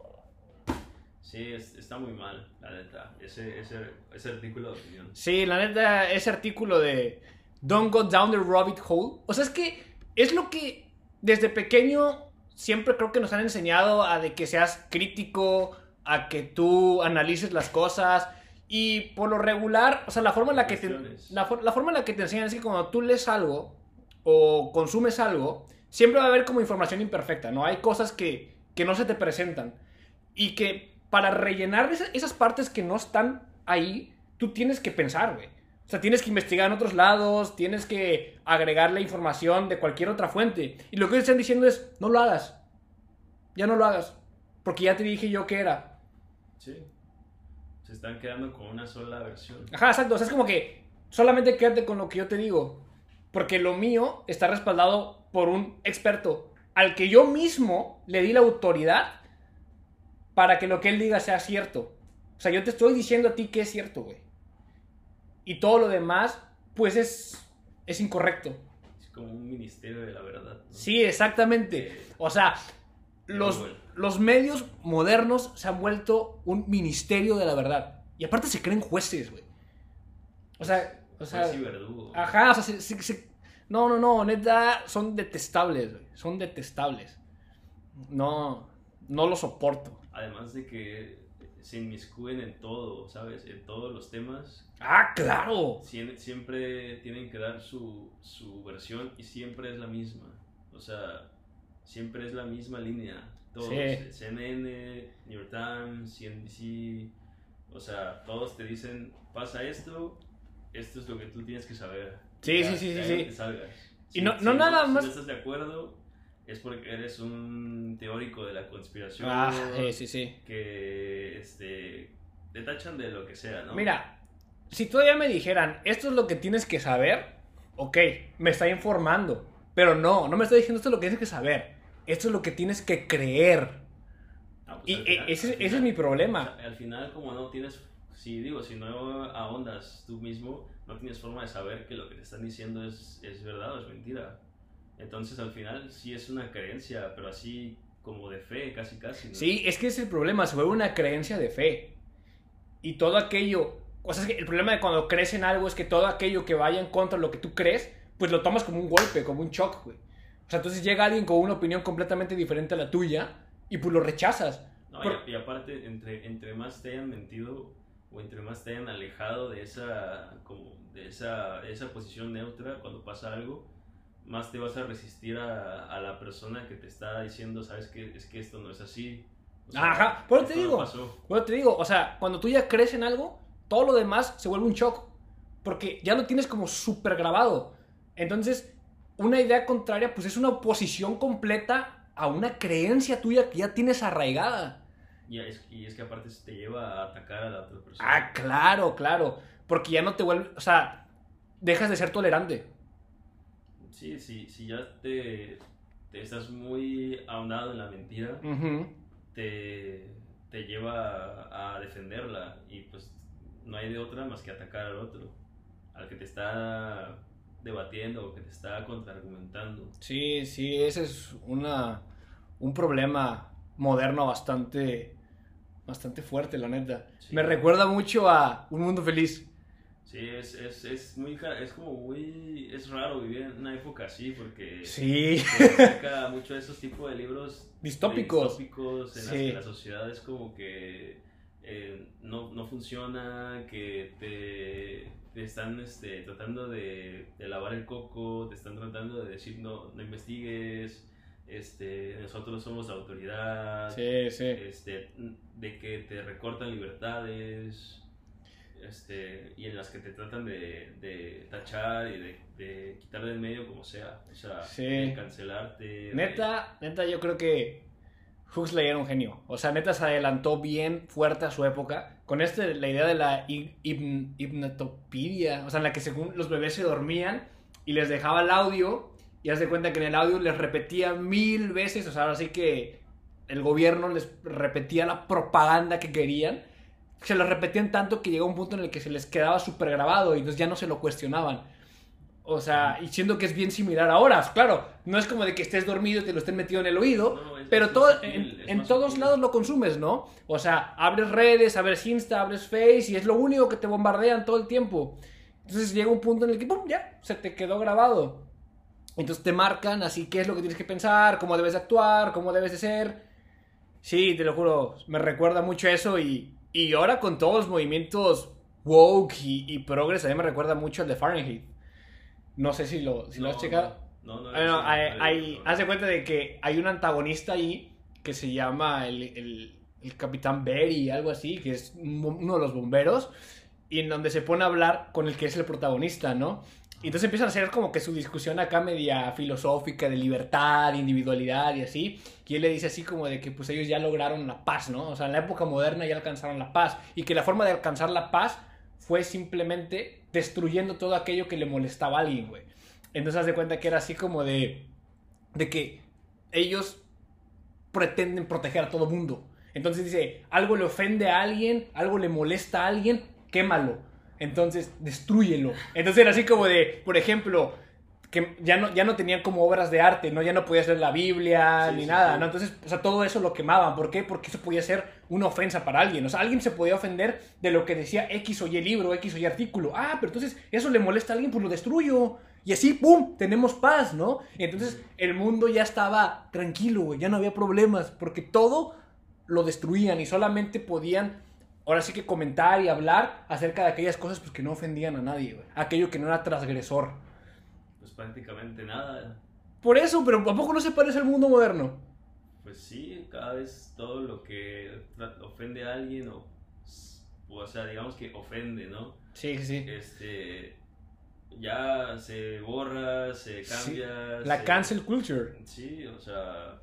Sí, es- está muy mal, la neta. Ese, ese, ese artículo de opinión. Sí, la neta, ese artículo de Don't go down the rabbit hole. O sea, es que es lo que desde pequeño siempre creo que nos han enseñado a de que seas crítico, a que tú analices las cosas. Y por lo regular, o sea, la forma en la que te, la, for- la forma en la que te enseñan es que cuando tú lees algo o consumes algo, siempre va a haber como información imperfecta, ¿no? Hay cosas que, que no se te presentan. Y que para rellenar esa- esas partes que no están ahí, tú tienes que pensar, güey. O sea, tienes que investigar en otros lados, tienes que agregarle información de cualquier otra fuente. Y lo que están diciendo es, no lo hagas. Ya no lo hagas. Porque ya te dije yo que era. Sí. Se están quedando con una sola versión. Ajá, exacto. O sea, es como que solamente quédate con lo que yo te digo. Porque lo mío está respaldado por un experto al que yo mismo le di la autoridad para que lo que él diga sea cierto. O sea, yo te estoy diciendo a ti que es cierto, güey. Y todo lo demás, pues es, es incorrecto. Es como un ministerio de la verdad. ¿no? Sí, exactamente. O sea, los, bueno. Los medios modernos se han vuelto un ministerio de la verdad. Y aparte se creen jueces, güey. O sea, o sea, Juez y verdugo. ajá, o sea, se- se- se- no, no, no, neta, son detestables, güey. Son detestables. No, no lo soporto. Además de que se inmiscuyen en todo, ¿sabes? En todos los temas. Ah, claro. Siem- Siempre tienen que dar su, su versión y siempre es la misma. O sea, siempre es la misma línea. Todos, Sí. CNN, New York Times, CNBC, o sea, todos te dicen, pasa esto, esto es lo que tú tienes que saber. Sí, Ya, sí, sí, sí, sí. Y no- no nada si más- no estás de acuerdo, es porque eres un teórico de la conspiración. Ah, sí, sí, sí. Que este, te tachan de lo que sea, ¿no? Mira, si todavía me dijeran, esto es lo que tienes que saber, ok, me está informando. Pero no, no me está diciendo esto es lo que tienes que saber. Esto es lo que tienes que creer. Ah, pues Y e- final- ese, es mi problema. Al final, como no tienes, si digo, si no ahondas tú mismo, no tienes forma de saber que lo que te están diciendo es, es verdad o es mentira. Entonces, al final, sí es una creencia, pero así como de fe, casi, casi. ¿no? Sí, es que ese es el problema, se vuelve una creencia de fe. Y todo aquello, o sea, es que el problema de cuando crees en algo es que todo aquello que vaya en contra de lo que tú crees, pues lo tomas como un golpe, como un shock, güey. O sea, entonces llega alguien con una opinión completamente diferente a la tuya y pues lo rechazas. No, Por- y, y aparte, entre, entre más te hayan mentido o entre más te hayan alejado de esa, como, de esa, de esa posición neutra cuando pasa algo, más te vas a resistir a, a la persona que te está diciendo, sabes que es que esto no es así. O Ajá, por eso te digo. Bueno, te digo, o sea, cuando tú ya crees en algo, todo lo demás se vuelve un shock. Porque ya lo tienes como súper grabado. Entonces, una idea contraria, pues es una oposición completa a una creencia tuya que ya tienes arraigada. Y es, y es que aparte te lleva a atacar a la otra persona. Ah, claro, claro. Porque ya no te vuelve, o sea, dejas de ser tolerante. Sí, sí, si ya te, te estás muy ahondado en la mentira, te, te lleva a, a defenderla y pues no hay de otra más que atacar al otro, al que te está debatiendo o que te está contraargumentando. Sí, sí, ese es una, un problema moderno bastante, bastante fuerte, la neta. Sí. Me recuerda mucho a Un Mundo Feliz. Sí, es, es, es muy, es como muy, es raro vivir en una época así porque Sí. se mucho a esos tipos de libros Distópicos. distópicos en las Sí. que la sociedad es como que eh, no, no funciona, que te, te están este, tratando de, de lavar el coco, te están tratando de decir no, no investigues, este, nosotros somos la autoridad, Sí, sí. este, de que te recortan libertades. Este, y en las que te tratan de, de tachar y de, de quitar del medio como sea. O sea, Sí. de cancelarte. Neta, neta, yo creo que Huxley era un genio. O sea, neta se adelantó bien fuerte a su época. Con este, la idea de la hip- hip- hipnotopedia. O sea, en la que según los bebés se dormían y les dejaba el audio. Y haz de cuenta que en el audio les repetía mil veces. O sea, ahora sí que el gobierno les repetía la propaganda que querían. Se lo repetían tanto que llegó un punto en el que se les quedaba súper grabado y entonces ya no se lo cuestionaban. O sea, y siento que es bien similar ahora. Claro, no es como de que estés dormido y te lo estén metido en el oído, No, es- pero es todo, sutil, en, todos sutil. lados lo consumes, ¿no? O sea, abres redes, abres Insta, abres Face y es lo único que te bombardean todo el tiempo. Entonces llega un punto en el que, ¡pum!, ya, se te quedó grabado. Entonces te marcan así qué es lo que tienes que pensar, cómo debes de actuar, cómo debes de ser. Sí, te lo juro, me recuerda mucho eso y, y ahora con todos los movimientos woke y, y progress, a mí me recuerda mucho el de Fahrenheit. No sé si lo, si lo has No, checado. No, no, no. Ah, no, hay, no, hay- no. haz de cuenta de que hay un antagonista ahí que se llama el, el- el Capitán Berry, algo así, que es un- uno de los bomberos, y en donde se pone a hablar con el que es el protagonista, ¿no? Y entonces empiezan a hacer como que su discusión acá media filosófica de libertad, individualidad y así. Y él le dice así como de que pues ellos ya lograron la paz, ¿no? O sea, en la época moderna ya alcanzaron la paz. Y que la forma de alcanzar la paz fue simplemente destruyendo todo aquello que le molestaba a alguien, güey. Entonces haz de cuenta que era así como de, de que ellos pretenden proteger a todo mundo. Entonces dice, algo le ofende a alguien, algo le molesta a alguien, quémalo. Entonces, destrúyelo. Entonces era así como de, por ejemplo, que ya no, ya no tenían como obras de arte, ¿no? Ya no podías leer la Biblia Sí, ni sí, nada, sí. ¿no? Entonces, o sea, todo eso lo quemaban. ¿Por qué? Porque eso podía ser una ofensa para alguien. O sea, alguien se podía ofender de lo que decía X o Y libro, X o Y artículo. Ah, pero entonces eso le molesta a alguien, pues lo destruyo. Y así, ¡pum! Tenemos paz, ¿no? Entonces el mundo ya estaba tranquilo, güey. Ya no había problemas. Porque todo lo destruían y solamente podían, ahora sí que comentar y hablar acerca de aquellas cosas pues, que no ofendían a nadie, güey. Aquello que no era transgresor. Prácticamente nada. Por eso, pero ¿a poco no se parece al mundo moderno? Pues sí, cada vez todo lo que ofende a alguien o, o sea, digamos que ofende, ¿no? Sí, sí. Este, ya se borra, se Sí, cambia. La se- cancel culture. Sí, o sea,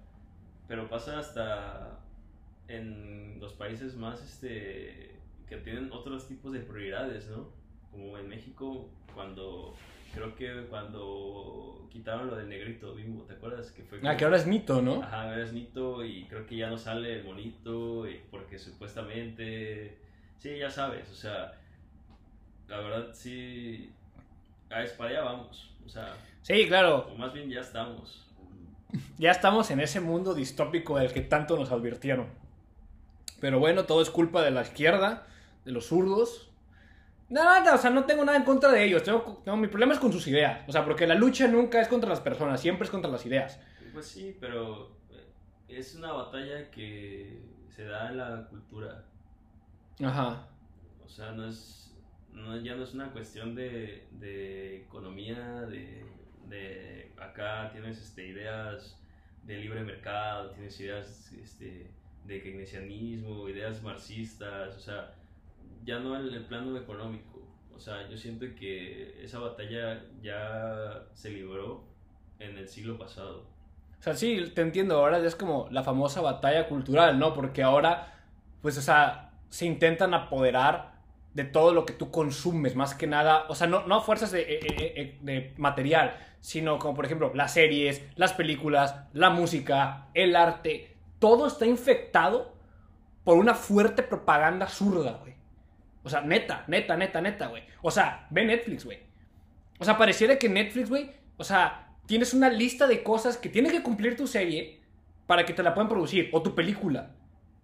pero pasa hasta en los países más, este, que tienen otros tipos de prioridades, ¿no? Como en México, cuando, creo que cuando quitaron lo del negrito bimbo, ¿te acuerdas? Que fue Ah, como- que ahora es mito, ¿no? Ajá, ahora es Nito y creo que ya no sale el monito y porque supuestamente... Sí, ya sabes, o sea, la verdad sí... A es para allá vamos, o sea, Sí, claro. o más bien ya estamos. Ya estamos en ese mundo distópico del que tanto nos advirtieron. Pero bueno, todo es culpa de la izquierda, de los zurdos. Nada, o sea, no tengo nada en contra de ellos. Tengo, tengo- mi problema es con sus ideas. O sea, porque la lucha nunca es contra las personas, siempre es contra las ideas. Pues sí, pero eh, es una batalla que se da en la cultura. Ajá. O sea, no es, no, ya no es una cuestión de, de economía, de, de acá tienes este, ideas de libre mercado, tienes ideas este, de keynesianismo, ideas marxistas, o sea, ya no en el plano económico. O sea, yo siento que esa batalla ya se libró en el siglo pasado. O sea, sí, te entiendo. Ahora ya es como la famosa batalla cultural, ¿no? Porque ahora, pues, o sea, se intentan apoderar de todo lo que tú consumes, más que nada. O sea, no, no fuerzas de, eh, eh, eh, de material, sino como, por ejemplo, las series, las películas, la música, el arte. Todo está infectado por una fuerte propaganda zurda, güey. O sea, neta, neta, neta, neta, güey. O sea, ve Netflix, güey. O sea, pareciera que Netflix, güey, o sea, tienes una lista de cosas que tiene que cumplir tu serie para que te la puedan producir, o tu película.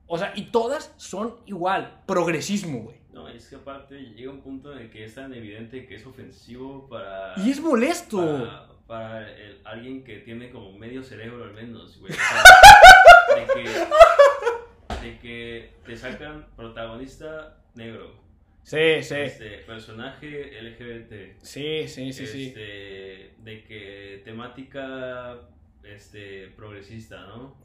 O sea, y todas son igual. Progresismo, güey. No, es que aparte llega un punto en el que es tan evidente que es ofensivo para... Y es molesto. para, para el- alguien que tiene como medio cerebro al menos, güey. O sea, de, que, de que te sacan protagonista negro, Sí, sí. este, personaje LGBT, Sí, sí, sí, sí. este, de que temática este, progresista, ¿no?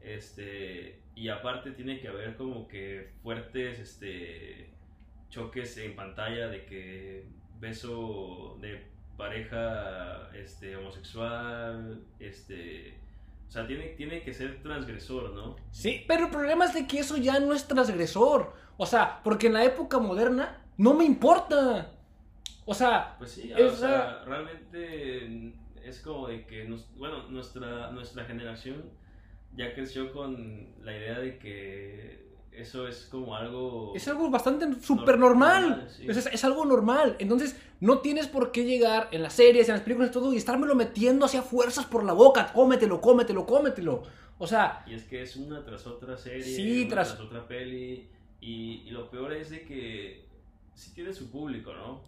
Este, y aparte tiene que haber como que fuertes este, choques en pantalla de que beso de pareja este, homosexual, este, o sea, tiene, tiene que ser transgresor, ¿no? Sí, pero el problema es de que eso ya no es transgresor. O sea, porque en la época moderna no me importa. O sea, Pues sí, Esa- o sea, realmente es como de que, nos, bueno, nuestra, nuestra generación ya creció con la idea de que eso es como algo... Es algo bastante súper normal. normal, sí. es, es algo normal. Entonces, no tienes por qué llegar en las series, en las películas y todo y estármelo metiendo hacia fuerzas por la boca. Cómetelo, cómetelo, cómetelo. O sea, Y es que es una tras otra serie, Sí, una tras- otra peli. Y, y lo peor es de que sí tiene su público, ¿no?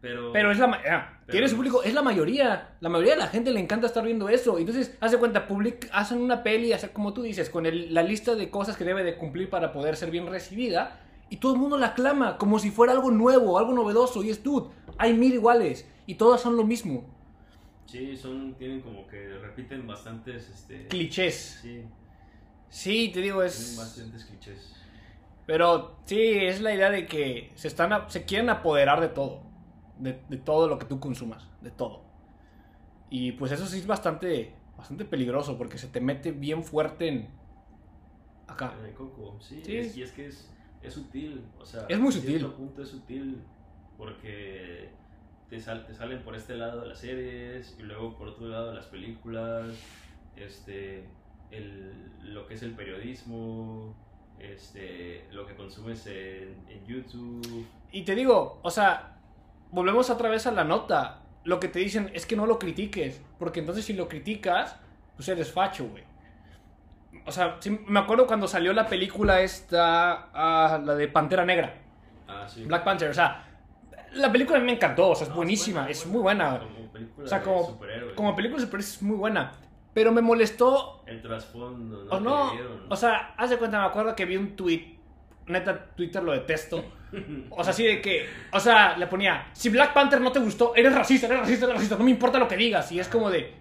Pero, pero es la ah, Pero tiene su público, es la mayoría. La mayoría de la gente le encanta estar viendo eso. Entonces, haz de cuenta, public, hacen una peli, hace- como tú dices, con el- la lista de cosas que debe de cumplir para poder ser bien recibida. Y todo el mundo la aclama como si fuera algo nuevo, algo novedoso. Y es, dude, hay mil iguales. Y todas son lo mismo. Sí, son, tienen como que repiten bastantes, este... Clichés. Sí, Sí, te digo, tienen es... bastantes clichés. Pero sí, es la idea de que se, están, a- se quieren apoderar de todo. De, de todo lo que tú consumas. De todo. Y pues eso sí es bastante, bastante peligroso porque se te mete bien fuerte en... Acá. En el coco, sí, Sí. es- y es que es, es sutil, o sea, Es muy sutil. punto es sutil porque te, sal- te salen por este lado las series y luego por otro lado las películas, este, el, lo que es el periodismo, este, lo que consumes en, en YouTube. Y te digo, o sea, volvemos otra vez a la nota. Lo que te dicen es que no lo critiques. Porque entonces si lo criticas, pues eres facho, güey. O sea, sí, me acuerdo cuando salió la película esta, ah, la de Pantera Negra. Ah, sí. Black Panther, o sea, la película a mí me encantó, o sea, es No, buenísima, buena, es muy buena. Como película O sea, de como- superhéroes. Como película super es muy buena, pero me molestó, El trasfondo, ¿no? o no, o sea, haz de cuenta, me acuerdo que vi un tweet, neta, Twitter lo detesto, o sea, así de que, o sea, le ponía, si Black Panther no te gustó, eres racista, eres racista, eres racista, no me importa lo que digas, y es como de,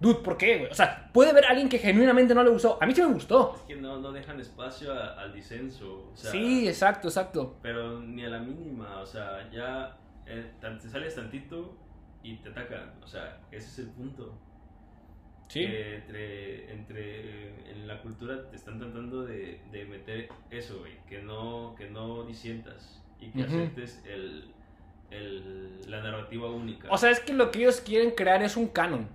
dude, ¿por qué, güey? O sea, puede haber alguien que genuinamente no le gustó, a mí sí me gustó. Es que no, no dejan espacio a- al disenso. O sea, Sí, exacto, exacto. Pero ni a la mínima, o sea, ya eh, te sales tantito y te atacan. O sea, ese es el punto. Sí. Entre, entre en la cultura te están tratando de, de meter eso, güey. Que no, que no disientas y que Ujú. aceptes el, el- la narrativa única. O sea, es que lo que ellos quieren crear es un canon.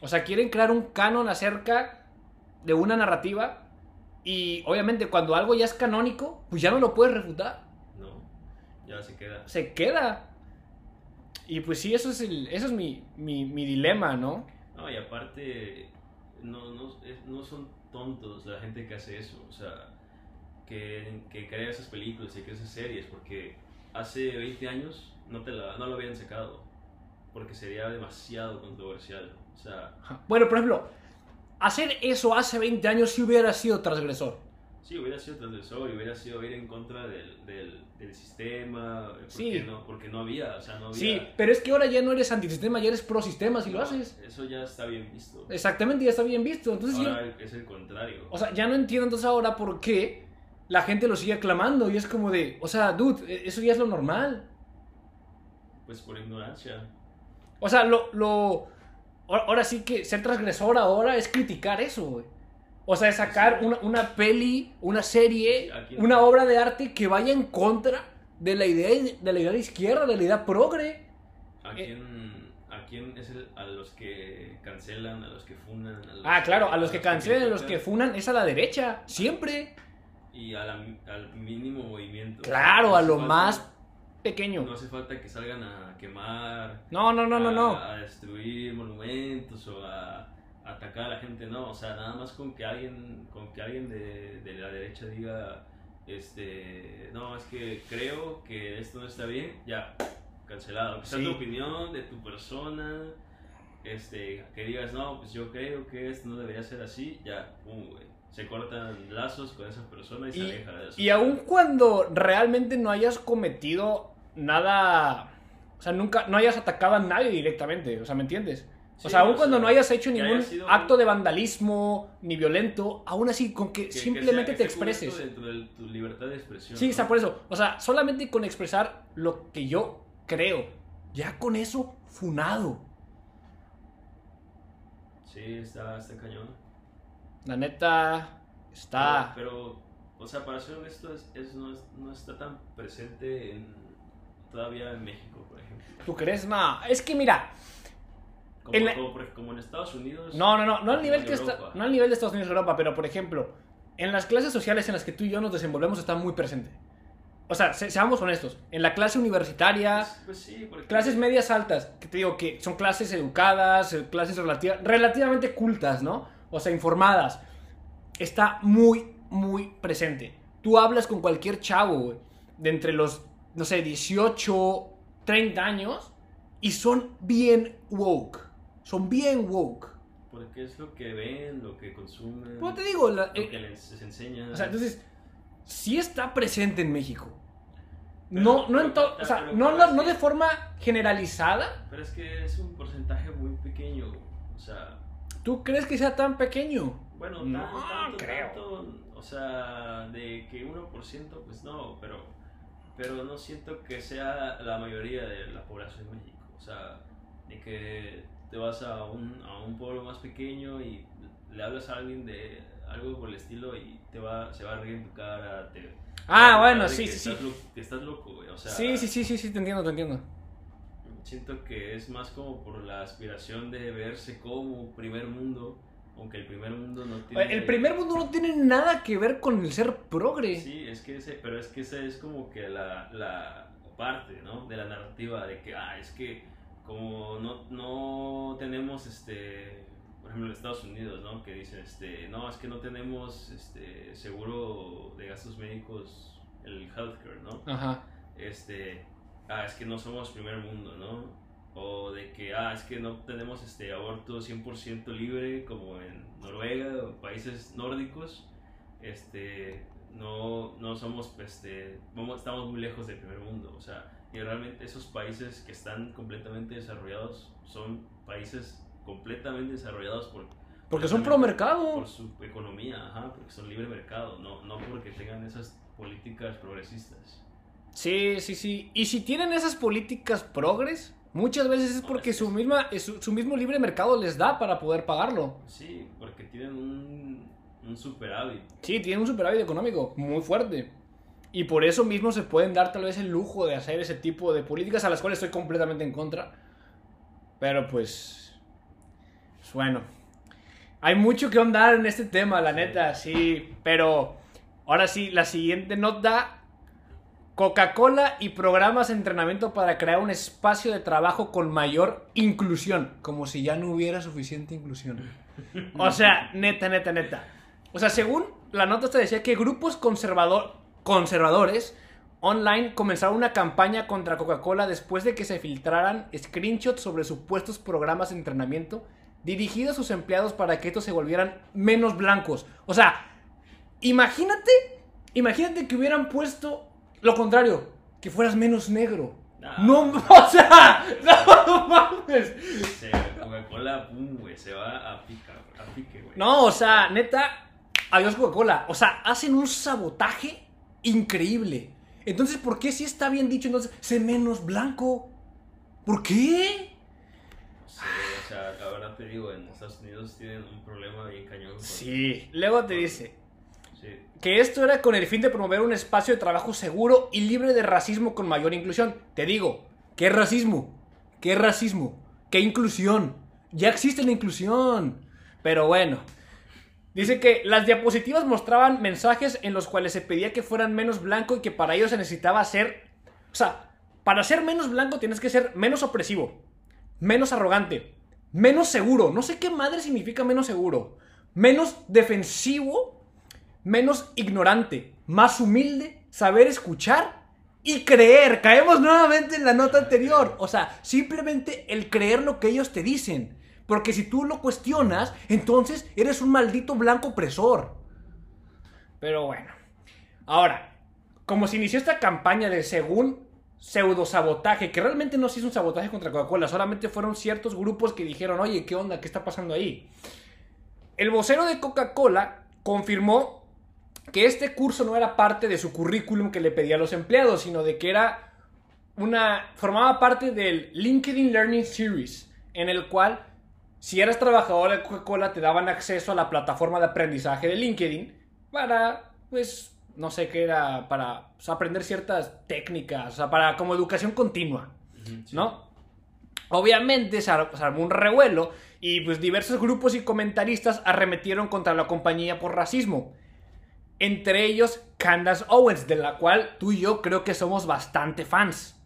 O sea, quieren crear un canon acerca de una narrativa. Y obviamente cuando algo ya es canónico, pues ya no lo puedes refutar. no, ya se queda. Se queda. Y pues sí, eso es, el, eso es mi, mi, mi dilema, ¿no? Y aparte, no, no, no son tontos la gente que hace eso, o sea, que, que crea esas películas y que esas series, porque hace 20 años no, te no lo habían sacado, porque sería demasiado controversial, o sea. Bueno, por ejemplo, hacer eso hace 20 años sí hubiera sido transgresor. Sí, hubiera sido transgresor y hubiera sido ir en contra del, del, del sistema, porque, Sí. no, porque no había, o sea, no había... Sí, pero es que ahora ya no eres antisistema, ya eres prosistema si lo haces. Eso ya está bien visto. Exactamente, ya está bien visto. Entonces Ahora es el contrario. O sea, ya no entiendo entonces ahora por qué la gente lo sigue aclamando. Y es como de, o sea, dude, e- eso ya es lo normal. pues por ignorancia. O sea, lo, lo. ahora- Ahora sí que ser transgresor ahora es criticar eso, güey. O sea, es sacar una, una peli, una serie, una obra de arte que vaya en contra de la idea de la idea de izquierda, de la idea progre. ¿A Eh. quién, a quién es el, a los que cancelan, a los que funan? A los Ah, claro, a los que cancelen, a los que funan, es a la derecha, siempre. Y a la- al mínimo movimiento. Claro, No a lo falta- más pequeño. No hace falta que salgan a quemar. No, no, no, no, a, no. A destruir monumentos o a atacar a la gente, no. O sea, nada más con que alguien, con que alguien de, de la derecha diga, este, no, es que creo que esto no está bien, ya, cancelado. Que sea Sí. tu opinión de tu persona, este, que digas, no, pues yo creo que esto no debería ser así, ya, pum, güey. Se cortan lazos con esa persona y, se Y, aleja de eso. y aun cuando realmente no hayas cometido nada, o sea, nunca, no hayas atacado a nadie directamente, o sea, ¿me entiendes? O Sí, sea, aun o cuando sea, no hayas hecho que ningún haya acto de vandalismo ni violento, aún así, con que, Que- que simplemente sea- te que cubierto expreses. dentro de tu libertad de expresión. Sí, ¿no? o sea, por eso, o sea, solamente con expresar lo que yo creo, ya con eso, funado. Sí, está, está cañón. La neta, está... Pero, o sea, para ser honesto, es, es- no, es- no está tan presente en, todavía en México, por ejemplo. ¿Tú crees? No, es que mira, Como, En la- como, por- como en Estados Unidos. No, no, no, no al nivel que está, no al nivel de Estados Unidos y Europa, pero por ejemplo, en las clases sociales en las que tú y yo nos desenvolvemos está muy presente. O sea, se- seamos honestos, en la clase universitaria, Pues, pues sí, porque... clases medias altas, que te digo que son clases educadas, eh, clases relativa- relativamente cultas, ¿no? O sea, informadas. Está muy, muy presente. Tú hablas con cualquier chavo, güey, de entre los, no sé, 18, 30 años, y son bien woke. Son bien woke. Porque es lo que ven, lo que consumen, Como te digo, la- lo eh, que les, les enseñan. o sea, entonces, sí está presente en México. Pero- no, no, en to- o sea, no, no, no de forma generalizada. Pero es que es un porcentaje muy pequeño. O sea, ¿Tú crees que sea tan pequeño? bueno, No, tan- tanto, creo. tanto, o sea, de que 1%, pues no, pero, pero no siento que sea la mayoría de la población de México. O sea, de que te vas a un, a un pueblo más pequeño y le hablas a alguien de algo por el estilo y te va, se va a reír en tu cara. Te, Ah, te bueno, sí, sí, sí. estás lo- que estás loco, güey. O sea, Sí, sí, sí, sí, sí, te entiendo, te entiendo. Siento que es más como por la aspiración de verse como primer mundo, aunque el primer mundo no tiene... El primer mundo no tiene nada que ver con el ser progre. Sí, es que ese, pero es que esa es como que la, la parte, ¿no? De la narrativa de que, ah, es que como no, no tenemos, este, por ejemplo, en Estados Unidos, ¿no? Que dicen, este, no, es que no tenemos, este, seguro de gastos médicos, el healthcare, ¿no? Ajá. este, ah, es que no somos primer mundo, ¿no? O de que, ah, es que no tenemos este aborto 100% libre como en Noruega o países nórdicos, este, no, no somos, este, estamos muy lejos del primer mundo, o sea, y realmente esos países que están completamente desarrollados son países completamente desarrollados por, Porque son pro mercado. por su economía, ajá, porque son libre mercado, no, no porque tengan esas políticas progresistas. Sí, sí, sí. Y si tienen esas políticas progres, muchas veces es No, porque es su, misma, su, su mismo libre mercado les da para poder pagarlo. Sí, porque tienen un, un superávit. Sí, tienen un superávit económico muy fuerte. Y por eso mismo se pueden dar tal vez el lujo de hacer ese tipo de políticas a las cuales estoy completamente en contra. Pero pues... pues bueno. Hay mucho que andar en este tema, la neta, sí. Pero ahora sí, la siguiente nota... Coca-Cola y programas de entrenamiento para crear un espacio de trabajo con mayor inclusión. Como si ya no hubiera suficiente inclusión. O sea, neta, neta, neta. O sea, según la nota te decía que grupos conservador, conservadores online comenzaron una campaña contra Coca-Cola después de que se filtraran screenshots sobre supuestos programas de entrenamiento dirigidos a sus empleados para que estos se volvieran menos blancos. O sea, imagínate, imagínate que hubieran puesto lo contrario, que fueras menos negro. Ah. No, o sea, no mames. Se, Coca-Cola, pum, güey, se va a pica, a pique, güey. No, o sea, neta, adiós Coca-Cola. O sea, hacen un sabotaje increíble. Entonces, ¿por qué si está bien dicho entonces, sé menos blanco? ¿Por qué? Sé, o sea, la verdad te digo, en Estados Unidos tienen un problema bien cañón. con- Sí. Luego te dice Sí. que esto era con el fin de promover un espacio de trabajo seguro y libre de racismo con mayor inclusión. Te digo, ¿qué racismo? ¿Qué racismo? ¿Qué inclusión? Ya existe la inclusión. Pero bueno. Dice que las diapositivas mostraban mensajes en los cuales se pedía que fueran menos blanco y que para ello se necesitaba ser... O sea, para ser menos blanco tienes que ser menos opresivo, menos arrogante, menos seguro. No sé qué madre significa menos seguro. Menos defensivo, menos ignorante, más humilde, saber escuchar y creer. Caemos nuevamente en la nota anterior. O sea, simplemente el creer lo que ellos te dicen. Porque si tú lo cuestionas, entonces eres un maldito blanco opresor. Pero bueno. Ahora, como se inició esta campaña de según pseudo sabotaje, que realmente no se hizo un sabotaje contra Coca-Cola, solamente fueron ciertos grupos que dijeron, oye, ¿qué onda? ¿Qué está pasando ahí? El vocero de Coca-Cola confirmó que este curso no era parte de su currículum que le pedía a los empleados, sino de que era una formaba parte del LinkedIn Learning Series, en el cual si eras trabajador de Coca-Cola te daban acceso a la plataforma de aprendizaje de LinkedIn para pues no sé qué era para pues, aprender ciertas técnicas, o sea, para como educación continua. Sí. ¿no? Obviamente se armó un revuelo y pues diversos grupos y comentaristas arremetieron contra la compañía por racismo. Entre ellos, Candace Owens, de la cual tú y yo creo que somos bastante fans.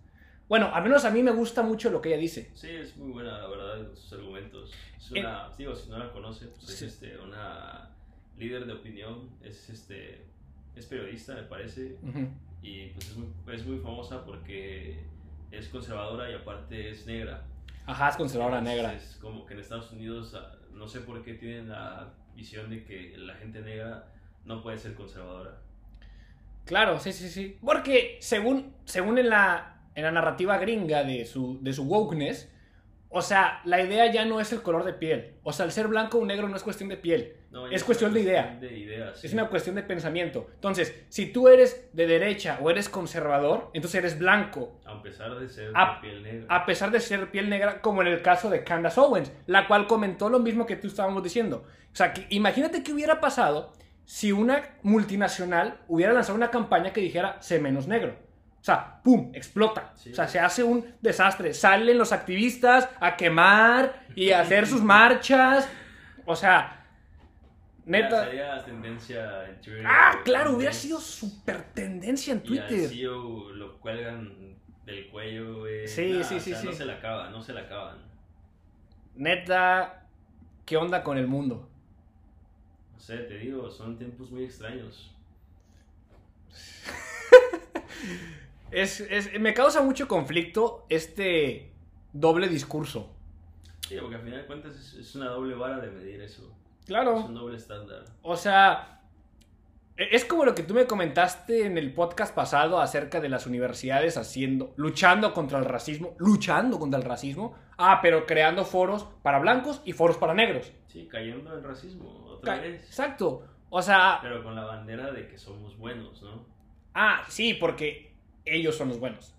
Bueno, al menos a mí me gusta mucho lo que ella dice. Sí, es muy buena, la verdad, sus argumentos. Es una, digo, si no la conoce, pues Sí. es este, una líder de opinión, es, este, es periodista, me parece, y pues es muy, es muy famosa porque es conservadora y aparte es negra. Ajá, es conservadora Entonces, negra. Es como que en Estados Unidos, ah, no sé por qué tienen la visión de que la gente negra no puede ser conservadora. Claro, sí, sí, sí. Porque según, según en, la, en la narrativa gringa de su, de su wokeness, o sea, la idea ya no es el color de piel. O sea, el ser blanco o negro no es cuestión de piel. No, Es cuestión de idea. de ideas, Es sí. una cuestión de pensamiento. Entonces, si tú eres de derecha o eres conservador, entonces eres blanco. A pesar de ser A- de piel negra. A pesar de ser piel negra, como en el caso de Candace Owens, la cual comentó lo mismo que tú estábamos diciendo. O sea, que imagínate qué hubiera pasado si una multinacional hubiera lanzado una campaña que dijera sé menos negro. O sea, ¡pum! explota. Sí. O sea, se hace un desastre. Salen los activistas a quemar y a hacer sus marchas. O sea, neta. Sería tendencia en Twitter. Ah, claro, hubiera sido súper tendencia en Y Twitter. CEO lo cuelgan del cuello, güey. Sí, Nah, sí, o sí, sea, sí. No se la acaban, no se la acaban. Neta, ¿qué onda con el mundo? No sé, te digo, son tiempos muy extraños. Es, es- me causa mucho conflicto este doble discurso. Sí, porque al final de cuentas es, es una doble vara de medir eso. Es Claro. un doble estándar. O sea, e- es como lo que tú me comentaste en el podcast pasado acerca de las universidades haciendo, luchando contra el racismo, luchando contra el racismo. Ah, pero creando foros para blancos y foros para negros. Sí, cayendo en racismo otra Ca- vez. Exacto. O sea, Pero con la bandera de que somos buenos, ¿no? ah, sí, porque ellos son los buenos.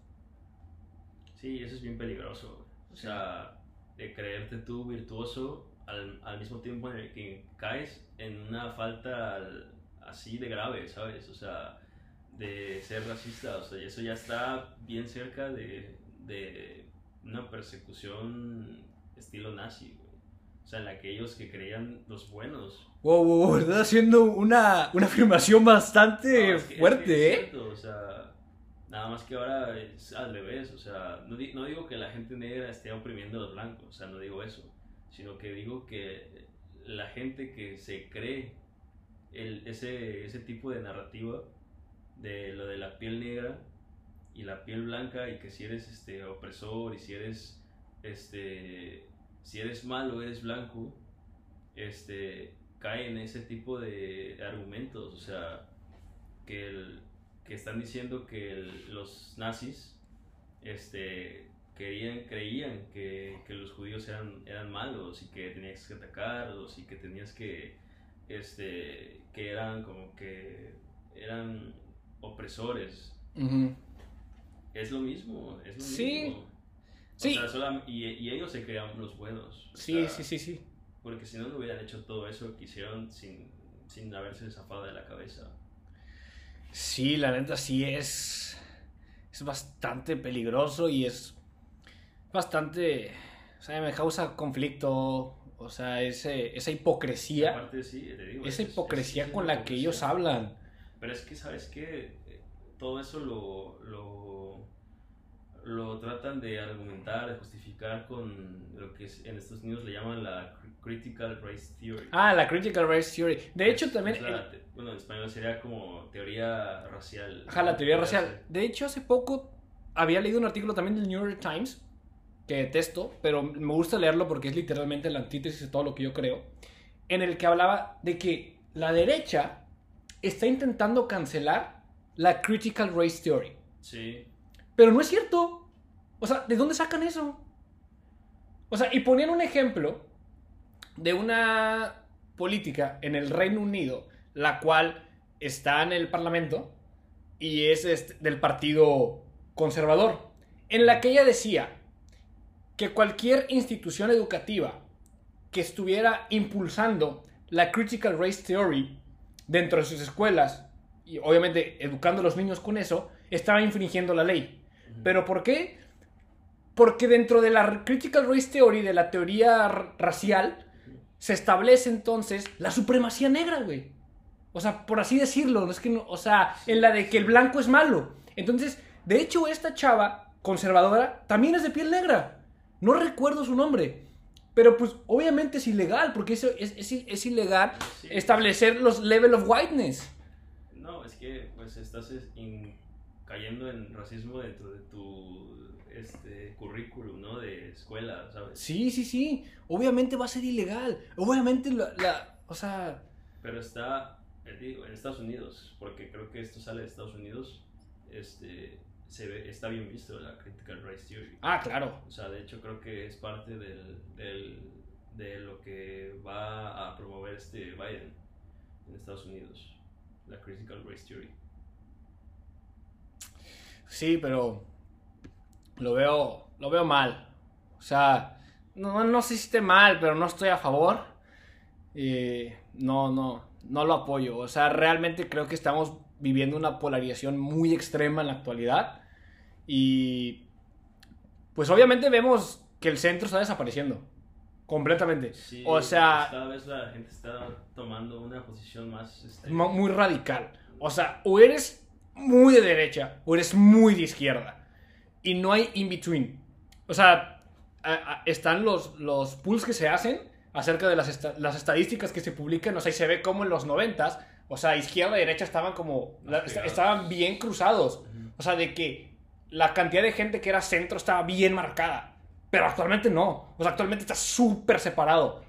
Sí, eso es bien peligroso. O sea, de creerte tú virtuoso al, al mismo tiempo en el que caes en una falta al- así de grave, ¿sabes? O sea, de ser racista. O sea, y eso ya está bien cerca de, de una persecución estilo nazi, güey. O sea, en la que ellos que creían los buenos. Wow, wow, wow, estás haciendo una, una afirmación bastante No, es que- es fuerte, que es ¿eh? cierto, o sea, nada más que ahora es al revés, o sea, no, di- no digo que la gente negra esté oprimiendo a los blancos, o sea, no digo eso, sino que digo que la gente que se cree ese, ese tipo de narrativa de lo de la piel negra y la piel blanca y que si eres este opresor y si eres este si eres malo eres blanco este cae en ese tipo de argumentos o sea que el- que están diciendo que el- los nazis este querían creían que, que los judíos eran eran malos y que tenías que atacarlos y que tenías que este que eran como que eran opresores es lo mismo es lo Sí. mismo O Sí. sea, y, y ellos se crean los buenos Sí, sea, sí, sí, sí. porque si no no hubieran hecho todo eso que hicieron sin sin haberse zafado de la cabeza Sí, la neta sí es. Es bastante peligroso y es bastante. O sea, me causa conflicto. O sea, ese, esa hipocresía. aparte, sí, te digo, Esa es- es- hipocresía es con la que ellos hablan. Pero es que, ¿sabes qué? Todo eso lo, lo, lo tratan de argumentar, de justificar con lo que es- en Estados Unidos le llaman la cri- Critical Race Theory. Ah, la Critical Race Theory. De hecho, Es- también. es la te- bueno, en español sería como teoría racial. Ajá, la teoría racial. De hecho, hace poco había leído un artículo también del New York Times, que detesto, pero me gusta leerlo porque es literalmente la antítesis de todo lo que yo creo, en el que hablaba de que la derecha está intentando cancelar la Critical Race Theory. Sí, Pero no es cierto. O sea, ¿de dónde sacan eso? O sea, y ponían un ejemplo de una política en el Reino Unido, la cual está en el Parlamento y es del Partido Conservador, en la que ella decía que cualquier institución educativa que estuviera impulsando la Critical Race Theory dentro de sus escuelas y obviamente educando a los niños con eso, estaba infringiendo la ley. ¿Pero por qué? Porque dentro de la Critical Race Theory, de la teoría racial, se establece entonces la supremacía negra, güey. O sea, por así decirlo, no es que no, o sea, en la de que el blanco es malo. Entonces, de hecho, esta chava conservadora también es de piel negra. No recuerdo su nombre. Pero pues obviamente es ilegal, porque eso es, es, es ilegal Sí. establecer los level of whiteness. No, es que pues estás es- in- cayendo en racismo dentro de tu este, currículum, ¿no? De escuela, ¿sabes? Sí, sí, sí. Obviamente va a ser ilegal. Obviamente la, la- o sea, Pero está, eh, digo, en Estados Unidos, porque creo que esto sale de Estados Unidos, este, se ve, está bien visto la critical race theory. ah, claro. O sea, de hecho creo que es parte del, del- de lo que va a promover este Biden en Estados Unidos, la critical race theory. Sí, pero lo veo, lo veo mal. O sea, no, no sé si esté mal, pero no estoy a favor. Eh, no, no, no lo apoyo. O sea, realmente creo que estamos viviendo una polarización muy extrema en la actualidad. Y pues obviamente vemos que el centro está desapareciendo. Completamente. Sí, o sea, cada vez la gente está tomando una posición más... este, mu- muy radical. O sea, o eres muy de derecha o eres muy de izquierda. Y no hay in between. O sea, a- a- están los, los pools que se hacen acerca de las, esta- las estadísticas que se publican. O sea, y se ve como en los noventas, o sea, izquierda y derecha estaban como. la- estaban bien cruzados. O sea, de que la cantidad de gente que era centro estaba bien marcada. Pero actualmente no. O sea, actualmente está súper separado.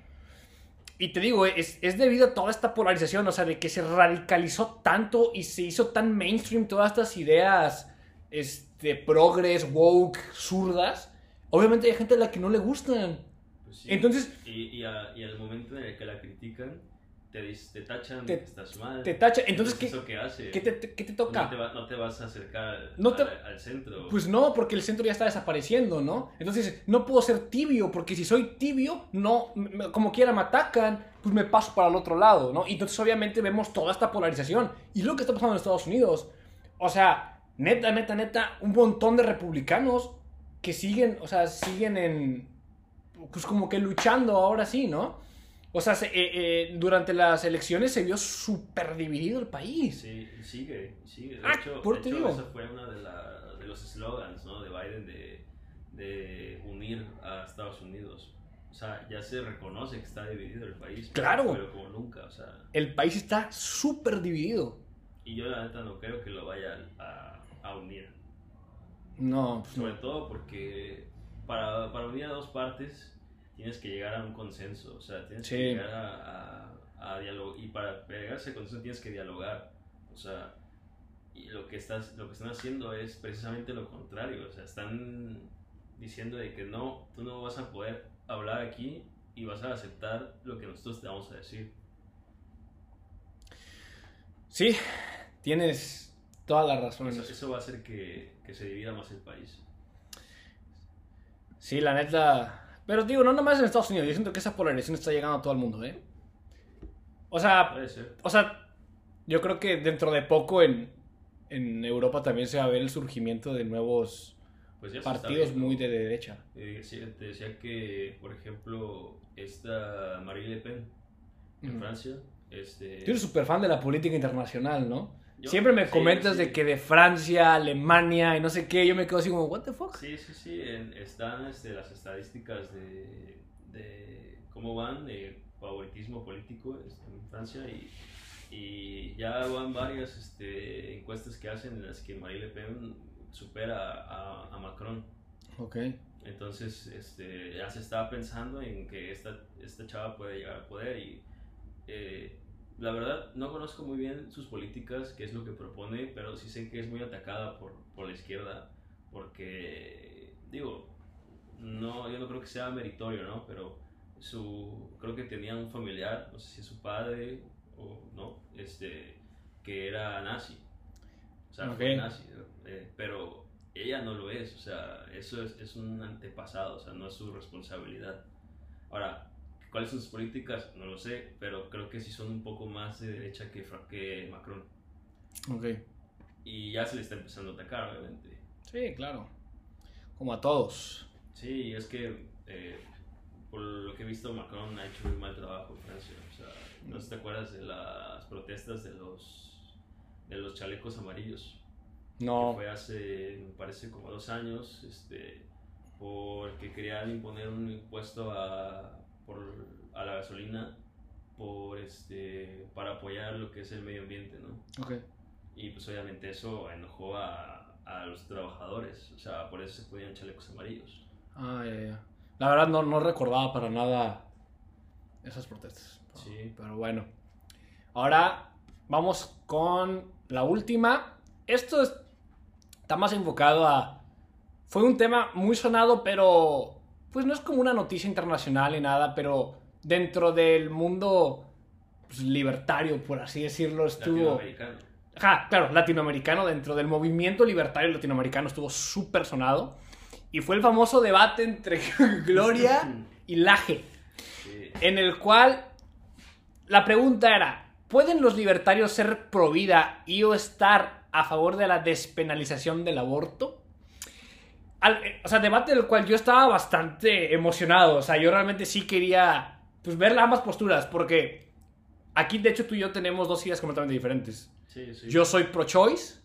Y te digo, es, es debido a toda esta polarización, o sea, de que se radicalizó tanto y se hizo tan mainstream todas estas ideas, este, progres, woke, zurdas. Obviamente hay gente a la que no le gustan. Pues sí. Entonces- Y, y, a- y al momento en el que la critican, te, te tachan Te- estás mal. Te tacha. Entonces, ¿qué, ¿Eso qué hace? qué te, qué te No toca? te, va- no te vas a acercar al, No al- al centro. Pues no, porque el centro ya está desapareciendo, ¿no? Entonces, no puedo ser tibio, porque si soy tibio, no, me- como quiera me atacan, pues me paso para el otro lado, ¿no? Y entonces, obviamente, vemos toda esta polarización. Y lo que está pasando en Estados Unidos. O sea, neta, neta, neta, un montón de republicanos que siguen, o sea, siguen en. Pues como que luchando ahora sí, ¿no? O sea, se- eh, eh, durante las elecciones se vio súper dividido el país. Sí, sigue, sigue. De Ah, hecho, por de hecho, esa fue una de, los slogans ¿no? de Biden de, de unir a Estados Unidos. O sea, ya se reconoce que está dividido el país. Claro. Pero como nunca, o sea. El país está súper dividido. Y yo la neta no creo que lo vayan a, a unir. No, pues Sobre todo porque para, para unir a dos partes tienes que llegar a un consenso. O sea, tienes Sí. que llegar a, a, a diálogo. Y para llegar a ese consenso tienes que dialogar. O sea, y lo que, estás, lo que están haciendo es precisamente lo contrario. O sea, están diciendo de que no, tú no vas a poder hablar aquí y vas a aceptar lo que nosotros te vamos a decir. Sí, tienes toda la razón. eso va a hacer que, que se divida más el país. Sí, la neta. Pero digo, no nomás en Estados Unidos. Yo siento que esa polarización está llegando a todo el mundo, ¿eh? O sea, o sea, yo creo que dentro de poco en, en Europa también se va a ver el surgimiento de nuevos Pues partidos viendo. muy de derecha. Eh, sí, te decía que, por ejemplo, esta Marie Le Pen en Ujú. Francia, este... Tú eres súper fan de la política internacional, ¿no? Yo- Siempre me sí, comentas sí. de que de Francia, Alemania y no sé qué, yo me quedo así como, ¿What the fuck? Sí, sí, sí, en- están este, las estadísticas de, de cómo van de favoritismo político este, en Francia y, y ya van varias este, encuestas que hacen en las que Marie Le Pen supera a, a Macron. Ok. Entonces, este, ya se estaba pensando en que esta, esta chava puede llegar a poder y eh, la verdad no conozco muy bien sus políticas, qué es lo que propone, pero sí sé que es muy atacada por, por la izquierda porque, digo, no, yo no creo que sea meritorio, ¿no? Pero su, creo que tenía un familiar, no sé si es su padre o no, este, que era nazi. O sea, fue Ok. nazi, eh, pero ella no lo es, o sea, eso es, es un antepasado, o sea, no es su responsabilidad. Ahora, ¿cuáles son sus políticas? No lo sé, pero creo que sí son un poco más de derecha que, que Macron. Ok. Y ya se le está empezando a atacar, obviamente. Sí, claro. Como a todos. Sí, es que, eh, por lo que he visto, Macron ha hecho muy mal trabajo en Francia. O sea, no sé si te acuerdas de las protestas de los, de los chalecos amarillos. Que No. fue hace, me parece, como dos años, este, porque querían imponer un impuesto a, por, a la gasolina por, este, para apoyar lo que es el medio ambiente, ¿no? Ok. Y pues obviamente eso enojó a, a los trabajadores, o sea, por eso se ponían chalecos amarillos. Ah, ya, ya. La verdad no, no recordaba para nada esas protestas. Pero, Sí. pero bueno. Ahora vamos con la última. Esto es- está más enfocado a... Fue un tema muy sonado, pero pues no es como una noticia internacional ni nada, pero dentro del mundo pues, libertario, por así decirlo, estuvo... Latinoamericano. Ajá, claro, latinoamericano, dentro del movimiento libertario latinoamericano estuvo súper sonado. Y fue el famoso debate entre Gloria y Laje, Sí. en el cual la pregunta era, ¿pueden los libertarios ser pro vida y o estar a favor de la despenalización del aborto? Al- eh, o sea, debate del cual yo estaba bastante emocionado. O sea, yo realmente sí quería pues, ver ambas posturas, porque aquí de hecho tú y yo tenemos dos ideas completamente diferentes. Sí, sí. Yo soy pro-choice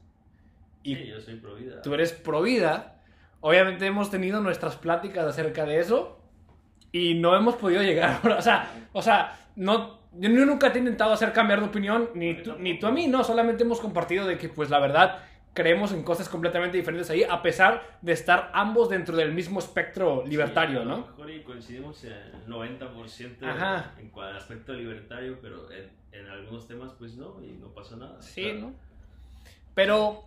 y Sí, yo soy pro vida. tú eres pro-vida. Obviamente hemos tenido nuestras pláticas acerca de eso y no hemos podido llegar. O sea, o sea no, yo nunca te he intentado hacer cambiar de opinión, ni tú, ni tú a mí, no. Solamente hemos compartido de que, pues la verdad, creemos en cosas completamente diferentes ahí, a pesar de estar ambos dentro del mismo espectro libertario, Sí, a lo ¿no? mejor y coincidimos en el 90% Ajá. en cuanto al aspecto libertario, pero en, en algunos temas pues no, y no pasa nada. Sí, Claro. ¿no? Pero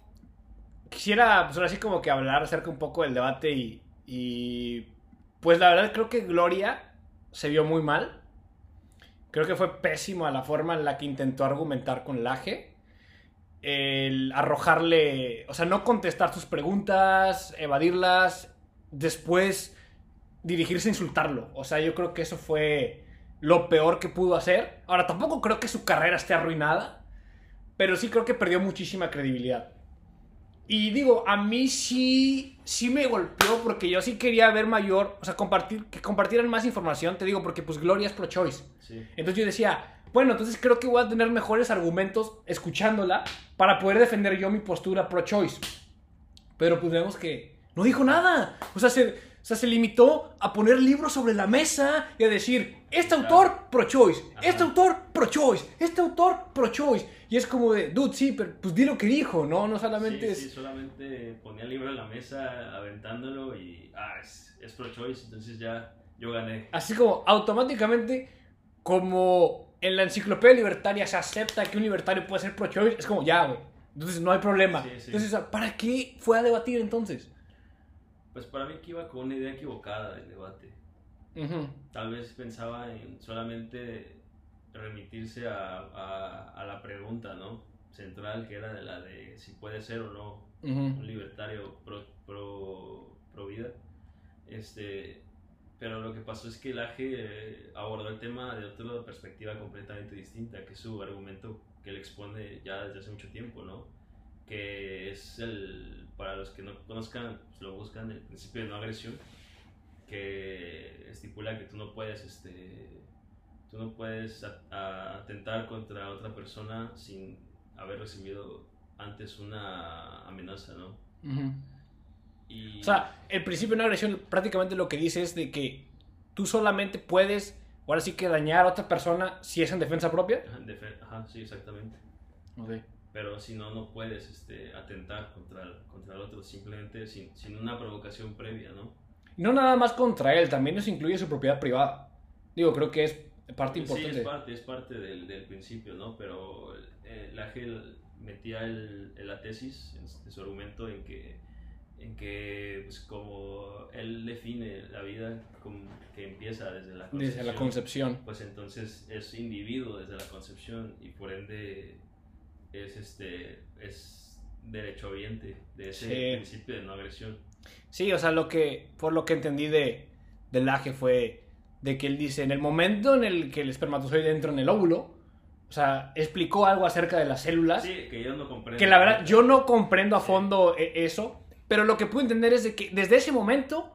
quisiera, pues ahora sí como que hablar acerca un poco del debate y, y, pues la verdad creo que Gloria se vio muy mal. Creo que fue pésimo la forma en la que intentó argumentar con Laje. El arrojarle, o sea, no contestar sus preguntas, evadirlas, después dirigirse a insultarlo. O sea, yo creo que eso fue lo peor que pudo hacer. Ahora, tampoco creo que su carrera esté arruinada, pero sí creo que perdió muchísima credibilidad. Y digo, a mí sí, sí me golpeó porque yo sí quería ver mayor, o sea, compartir, que compartieran más información, te digo, porque pues Gloria es pro-choice. Sí. Entonces yo decía, bueno, entonces creo que voy a tener mejores argumentos escuchándola para poder defender yo mi postura pro-choice. Pero pues vemos que no dijo nada. O sea, se, o sea, se limitó a poner libros sobre la mesa y a decir, este autor pro-choice, este autor pro-choice, este autor pro-choice. Y es como de, dude, sí, pero pues di lo que dijo, ¿no? No solamente Sí, es... sí, solamente ponía el libro en la mesa aventándolo y, ah, es, es pro-choice, entonces ya yo gané. Así como automáticamente, como en la enciclopedia libertaria se acepta que un libertario puede ser pro-choice, es como ya, güey. Entonces no hay problema. Sí, sí. Entonces, ¿para qué fue a debatir entonces? Pues para mí que iba con una idea equivocada del debate. Ujú. Tal vez pensaba en solamente remitirse a, a, a la pregunta, ¿no? Central, que era de la de si puede ser o no Ujú. un libertario pro, pro, pro vida. Este, pero lo que pasó es que el AGE eh, abordó el tema de otra perspectiva completamente distinta, que es su argumento que él expone ya desde hace mucho tiempo, ¿no? Que es el, para los que no conozcan, pues lo buscan, el principio de no agresión, que estipula que tú no puedes, este, tú no puedes atentar contra otra persona sin haber recibido antes una amenaza, ¿no? Ujú. Y, O sea, el principio de no agresión prácticamente lo que dice es de que tú solamente puedes, ahora sí que dañar a otra persona si es en defensa propia. Ajá, sí, exactamente. Ok. Pero si no, no puedes este, atentar contra el, contra el otro simplemente sin, sin una provocación previa, ¿no? No nada más contra él, también eso incluye su propiedad privada. Digo, creo que es parte Sí, importante. es parte, es parte del, del principio, ¿no? Pero eh, la GEL metía el, la tesis en, su argumento en que, en que pues, como él define la vida como que empieza desde la concepción, Desde la concepción. pues entonces es individuo desde la concepción y por ende es este es derechohabiente de ese Sí. principio de no agresión. Sí, o sea, lo que, por lo que entendí de, del Laje fue de que él dice, en el momento en el que el espermatozoide entra en el óvulo, o sea, explicó algo acerca de las células, Sí, que yo no comprendo. que la verdad yo no comprendo a Sí. fondo eh, eso, pero lo que pude entender es de que desde ese momento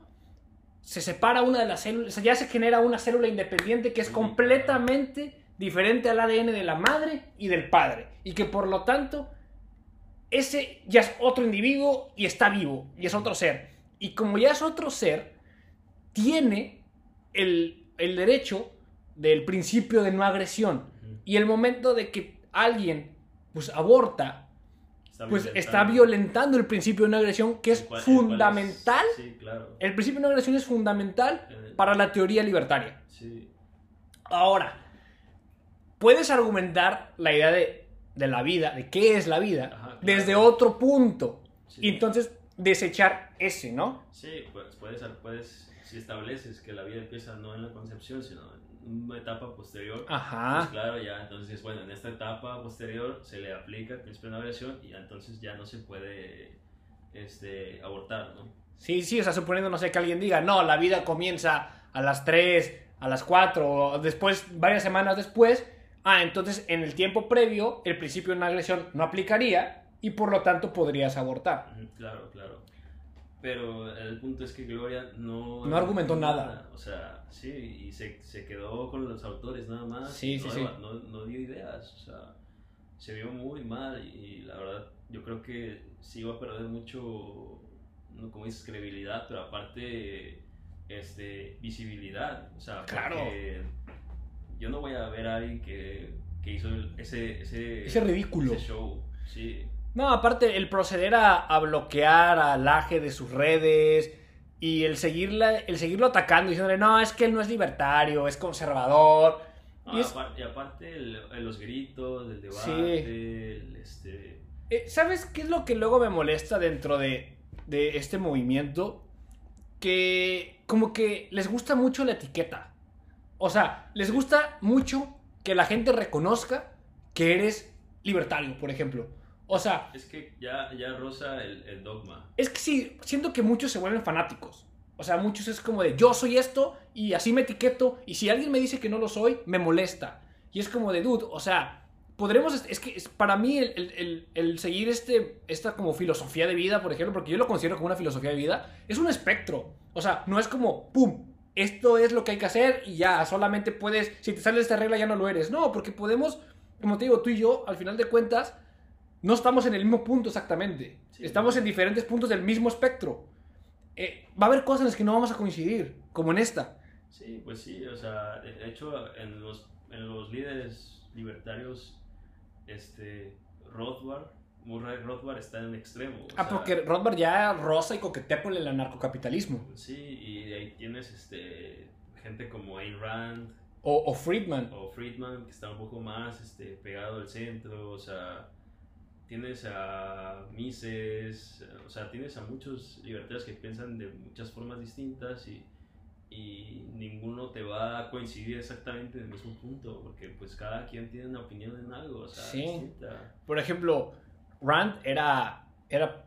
se separa una de las células, o sea, ya se genera una célula independiente que es completamente diferente al ADN de la madre y del padre. Y que por lo tanto, ese ya es otro individuo y está vivo, y es otro ser. Y como ya es otro ser, tiene el, el derecho del principio de no agresión. Y el momento de que alguien pues aborta, Está pues está violentando el principio de no agresión, que es fundamental. Sí, claro. El principio de no agresión es fundamental Eh, para la teoría libertaria. Sí. Ahora, puedes argumentar la idea de, de la vida, de qué es la vida, Ajá, claro. desde otro punto. Sí. Y entonces desechar ese, ¿no? Sí, pues puedes, puedes, si estableces que la vida empieza no en la concepción, sino en una etapa posterior, pues Ajá. claro, ya entonces, bueno, en esta etapa posterior se le aplica el principio de agresión y entonces ya no se puede este, abortar, ¿no? Sí, sí, o sea, suponiendo, no sé, que alguien diga, no, la vida comienza a las 3, a las 4, o después, varias semanas después. Ah, entonces en el tiempo previo, el principio de no agresión no aplicaría y por lo tanto podrías abortar. Claro, claro. Pero el punto es que Gloria no... No argumentó nada. O sea, sí, y se, se quedó con los autores nada más. Sí, sí, no, sí. No, no dio ideas, o sea, se vio muy mal y la verdad yo creo que sí iba a perder mucho, no como dices, credibilidad, pero aparte, este, visibilidad. O sea, Claro. yo no voy a ver a alguien que, que hizo ese, ese, Ese ridículo. ese show. Sí, No, aparte, el proceder a, a bloquear al Aje de sus redes y el, seguirla, el seguirlo atacando, diciéndole, no, es que él no es libertario, es conservador. No, Y es- aparte, y aparte el- el- los gritos, el debate, Sí. el, este... Eh, ¿Sabes qué es lo que luego me molesta dentro de, de este movimiento? Que como que les gusta mucho la etiqueta. O sea, les gusta mucho que la gente reconozca que eres libertario, por ejemplo. O sea, Es que ya, ya roza el, el dogma. es que sí, siento que muchos se vuelven fanáticos. O sea, muchos es como de yo soy esto y así me etiqueto y si alguien me dice que no lo soy, me molesta. Y es como de dude, o sea, podremos, es que es- para mí el, el- el- el seguir este, esta como filosofía de vida, por ejemplo, porque yo lo considero como una filosofía de vida, es un espectro. O sea, no es como, ¡pum! Esto es lo que hay que hacer y ya, solamente puedes, si te sale esta regla ya no lo eres. No, porque podemos, como te digo, tú y yo, al final de cuentas, no estamos en el mismo punto exactamente. Sí. estamos en diferentes puntos del mismo espectro. Eh, va a haber cosas en las que no vamos a coincidir, como en esta. Sí, pues sí, o sea, de hecho en los, en los líderes libertarios, este, Rothbard, Murray Rothbard está en extremo. o Ah, sea, porque Rothbard ya rosa y coquetea con el anarcocapitalismo. Sí, y ahí tienes este, gente como Ayn Rand O, o Friedman. o Friedman, que está un poco más este, pegado al centro, o sea, tienes a Mises, o sea, tienes a muchos libertarios que piensan de muchas formas distintas y, y ninguno te va a coincidir exactamente en el mismo punto, porque pues cada quien tiene una opinión en algo, o sea, Sí. distinta. Por ejemplo, Rand era, era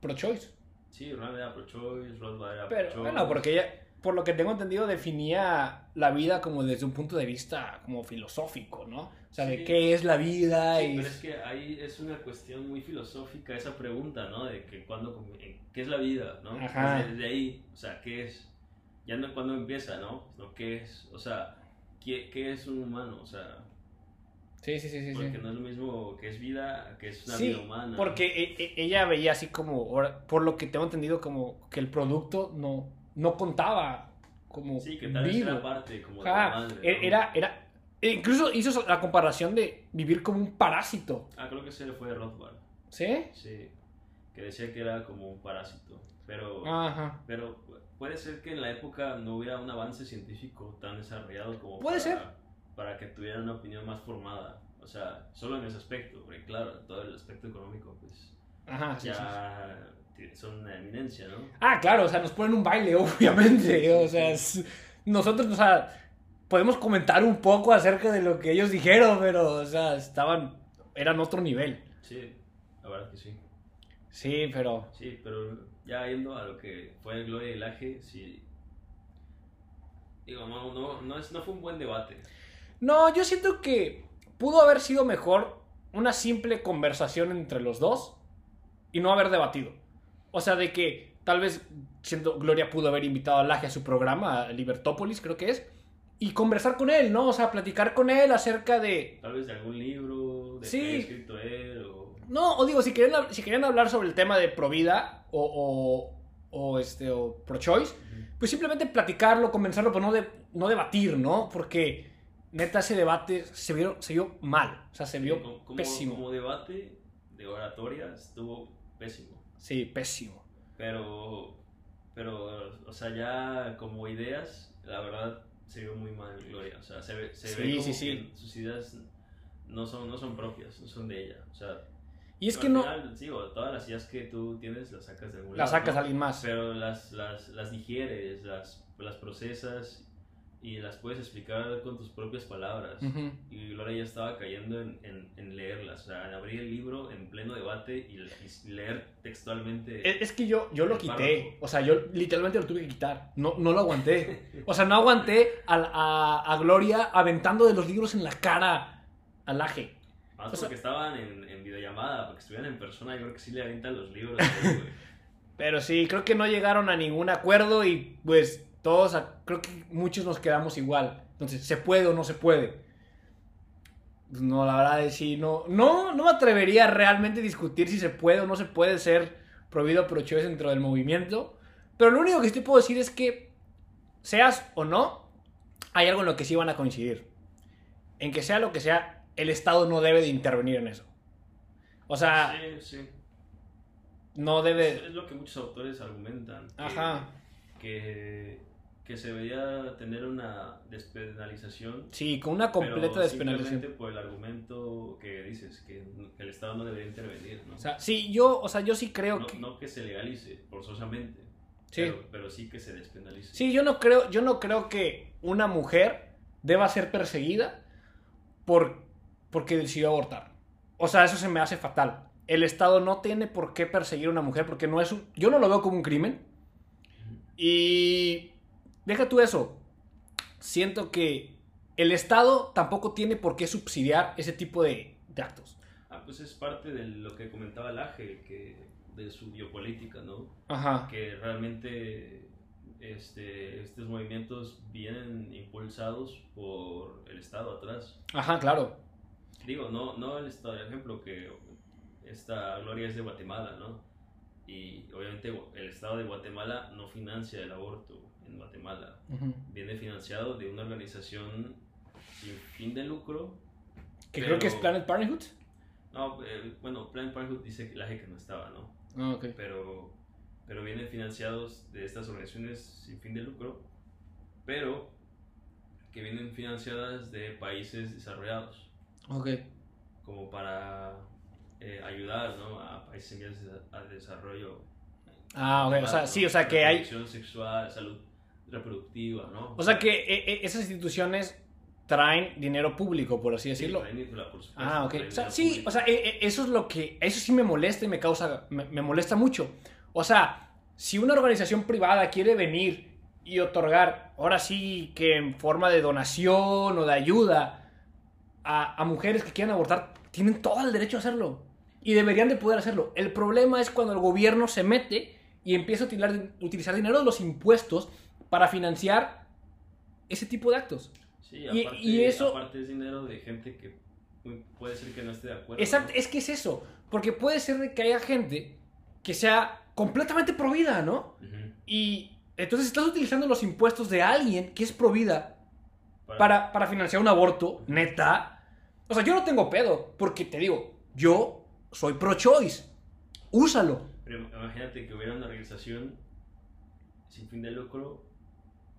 pro-choice. Sí, Rand era pro-choice, Rothbard era Pero pro-choice. bueno, porque ella, por lo que tengo entendido, definía la vida como desde un punto de vista como filosófico, ¿no? De Sí. qué es la vida Sí, y... pero es que ahí es una cuestión muy filosófica esa pregunta, ¿no? De que cuando, eh, ¿qué es la vida, no? Ajá. Desde, desde ahí, o sea, ¿qué es? Ya no cuando empieza, ¿no? ¿no? ¿Qué es? O sea, ¿qué, qué es un humano? O sea, Sí, sí, sí, sí. sí. porque no es lo mismo que es vida que es una Sí, vida humana. porque e- e- ella veía así como, por lo que tengo entendido, como que el producto no, no contaba como Sí, que tal vez vivo. era parte como de la madre. e- ¿no? era, era, e incluso hizo la comparación de vivir como un parásito, Ah, creo que ese fue Rothbard, ¿sí? sí. Que decía que era como un parásito. Pero, Ajá. pero puede ser que en la época no hubiera un avance científico tan desarrollado como Puede para, ser. para que tuvieran una opinión más formada. O sea, solo en ese aspecto, porque claro, todo el aspecto económico, pues Ajá, sí, sí, sí. ya son una eminencia, ¿no? Ah, claro, o sea, nos ponen un baile, obviamente. O sea, es- nosotros, o sea, podemos comentar un poco acerca de lo que ellos dijeron, pero, o sea, estaban, eran otro nivel. Sí, la verdad que sí. Sí, pero... Sí, pero ya yendo a lo que fue Gloria y Laje, sí. Digo, no, no, no, es, no fue un buen debate. No, yo siento que pudo haber sido mejor una simple conversación entre los dos y no haber debatido. O sea, de que Tal vez siendo Gloria pudo haber invitado a Laje a su programa, a Libertópolis, creo que es, y conversar con él, ¿no? O sea, platicar con él acerca de. Tal vez de algún libro, de Sí. que haya escrito él, o... No, o digo, si querían, si querían hablar sobre el tema de Provida o, o, o, este, o pro-choice, pues simplemente platicarlo, conversarlo, pero no, de, no debatir, ¿no? Porque neta ese debate se vio, se vio mal, o sea, se vio como, como- pésimo. Como debate de oratoria estuvo pésimo. Sí, pésimo. Pero, pero, o sea, ya como ideas, la verdad se vio muy mal Gloria. O sea, se ve, se Sí, ve como sí, sí. que sus ideas no son, no son propias, no son de ella. O sea, Y es que no final, sí, todas las ideas que tú tienes las sacas de algún la lado, sacas ¿no? a alguien más. Pero las, las, las digieres, las, las procesas y las puedes explicar con tus propias palabras. Y Gloria ya estaba cayendo en, en, en leerlas, o sea, en abrir el libro en pleno debate y, y leer textualmente. Es es que yo, yo lo quité. párrafo. O sea, yo literalmente lo tuve que quitar. No, no lo aguanté. O sea, no aguanté a, a, a Gloria aventando de los libros en la cara al Aje. Más o sea- porque estaban en, en videollamada, porque estuvieran en persona, yo creo que sí le avientan los libros. Pero sí, creo que no llegaron a ningún acuerdo y pues todos, a- creo que muchos nos quedamos igual. Entonces, ¿se puede o no se puede? Pues no, la verdad es sí, no, no, no me atrevería a realmente discutir si se puede o no se puede ser prohibido pro choice dentro del movimiento. Pero lo único que sí te puedo decir es que, seas o no, hay algo en lo que sí van a coincidir. En que sea lo que sea, el Estado no debe de intervenir en eso. O sea, Sí, sí. no debe... es lo que muchos autores argumentan. Ajá. Que, que se debería tener una despenalización. Sí, con una completa pero despenalización. simplemente por el argumento que dices, que el Estado no debería intervenir, ¿no? O sea, sí, yo, o sea, yo sí creo no, que... no que se legalice forzosamente, Sí. pero, pero sí que se despenalice. Sí, yo no creo, yo no creo que una mujer deba ser perseguida por, porque decidió abortar. O sea, eso se me hace fatal. El Estado no tiene por qué perseguir a una mujer porque no es un... Yo no lo veo como un crimen. Y... Deja tú eso. Siento que el Estado tampoco tiene por qué subsidiar ese tipo de, de actos. Ah, pues es parte de lo que comentaba Laje, que de su biopolítica, ¿no? Ajá. Que realmente este, estos movimientos vienen impulsados por el Estado atrás. Ajá, claro. Digo, no, no el Estado, por ejemplo, que esta Gloria es de Guatemala, ¿no? Y obviamente el Estado de Guatemala no financia el aborto en Guatemala. Ujú. Viene financiado de una organización sin fin de lucro. Que Pero- creo que es Planet Parenthood. No, eh, bueno, Planned Parenthood dice que la que no estaba, ¿no? Ah, ok. pero, pero vienen financiados de estas organizaciones sin fin de lucro, pero que vienen financiadas de países desarrollados, Ok. como para eh, ayudar ¿no? a países en vías de desarrollo. Ah, ok. O sea, sí, o sea que hay... Sexual, salud reproductiva, ¿no? O sea que eh, eh, esas instituciones traen dinero público, por así Sí, decirlo. traen infla- por supuesto, Ah, ok. traen O sea, sí, público. o sea, eh, eso es lo que, eso sí me molesta y me causa, me, me molesta mucho. O sea, si una organización privada quiere venir y otorgar, ahora sí que en forma de donación o de ayuda a, a mujeres que quieran abortar, tienen todo el derecho a hacerlo. Y deberían de poder hacerlo. El problema es cuando el gobierno se mete y empieza a utilizar, utilizar dinero de los impuestos para financiar ese tipo de actos. Sí, y- aparte, y eso- aparte es dinero de gente que pu- puede ser que no esté de acuerdo. Exacto, ¿no? es que es eso. Porque puede ser que haya gente que sea completamente provida, ¿no? Ujú. Y entonces estás utilizando los impuestos de alguien que es provida para, para financiar un aborto, neta. O sea, yo no tengo pedo, porque te digo, yo soy pro-choice. Úsalo. Pero imagínate que hubiera una organización sin fin de lucro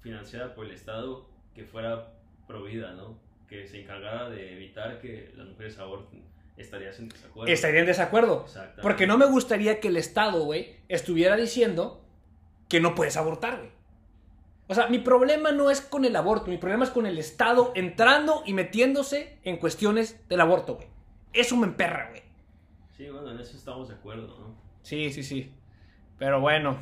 financiada por el Estado que fuera provida, ¿no? Que se encargara de evitar que las mujeres aborten. Estarías en desacuerdo. Estaría en desacuerdo. Exactamente. Porque no me gustaría que el Estado, güey, estuviera diciendo que no puedes abortar, güey. O sea, mi problema no es con el aborto, mi problema es con el Estado entrando y metiéndose en cuestiones del aborto, güey. Eso me emperra, güey. Sí, bueno, en eso estamos de acuerdo, ¿no? Sí, sí, sí. Pero bueno.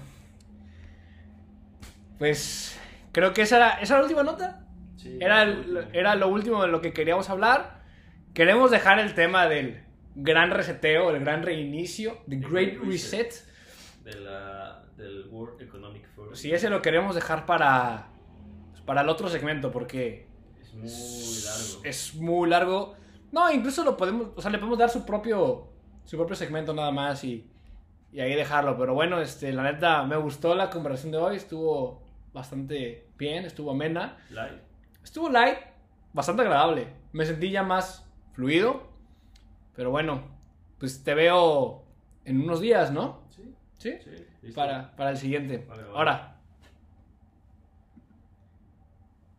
Pues creo que esa era, esa era la última nota. Sí, Era, el- era lo último de lo que queríamos hablar. Queremos dejar el tema del gran reseteo, el gran reinicio, The Great Reset. Reset. de la, del World Economic Forum. Sí, ese lo queremos dejar para, para el otro segmento porque Es muy largo. es muy largo. No, incluso lo podemos, o sea, le podemos dar su propio, su propio segmento nada más y, y ahí dejarlo. Pero bueno, este, la neta, me gustó la conversación de hoy, estuvo bastante bien, estuvo amena. Live. Estuvo light, bastante agradable. Me sentí ya más fluido. Pero bueno, pues te veo en unos días, ¿no? Sí, Sí. sí. Para, para el siguiente. Vale, vale. Ahora,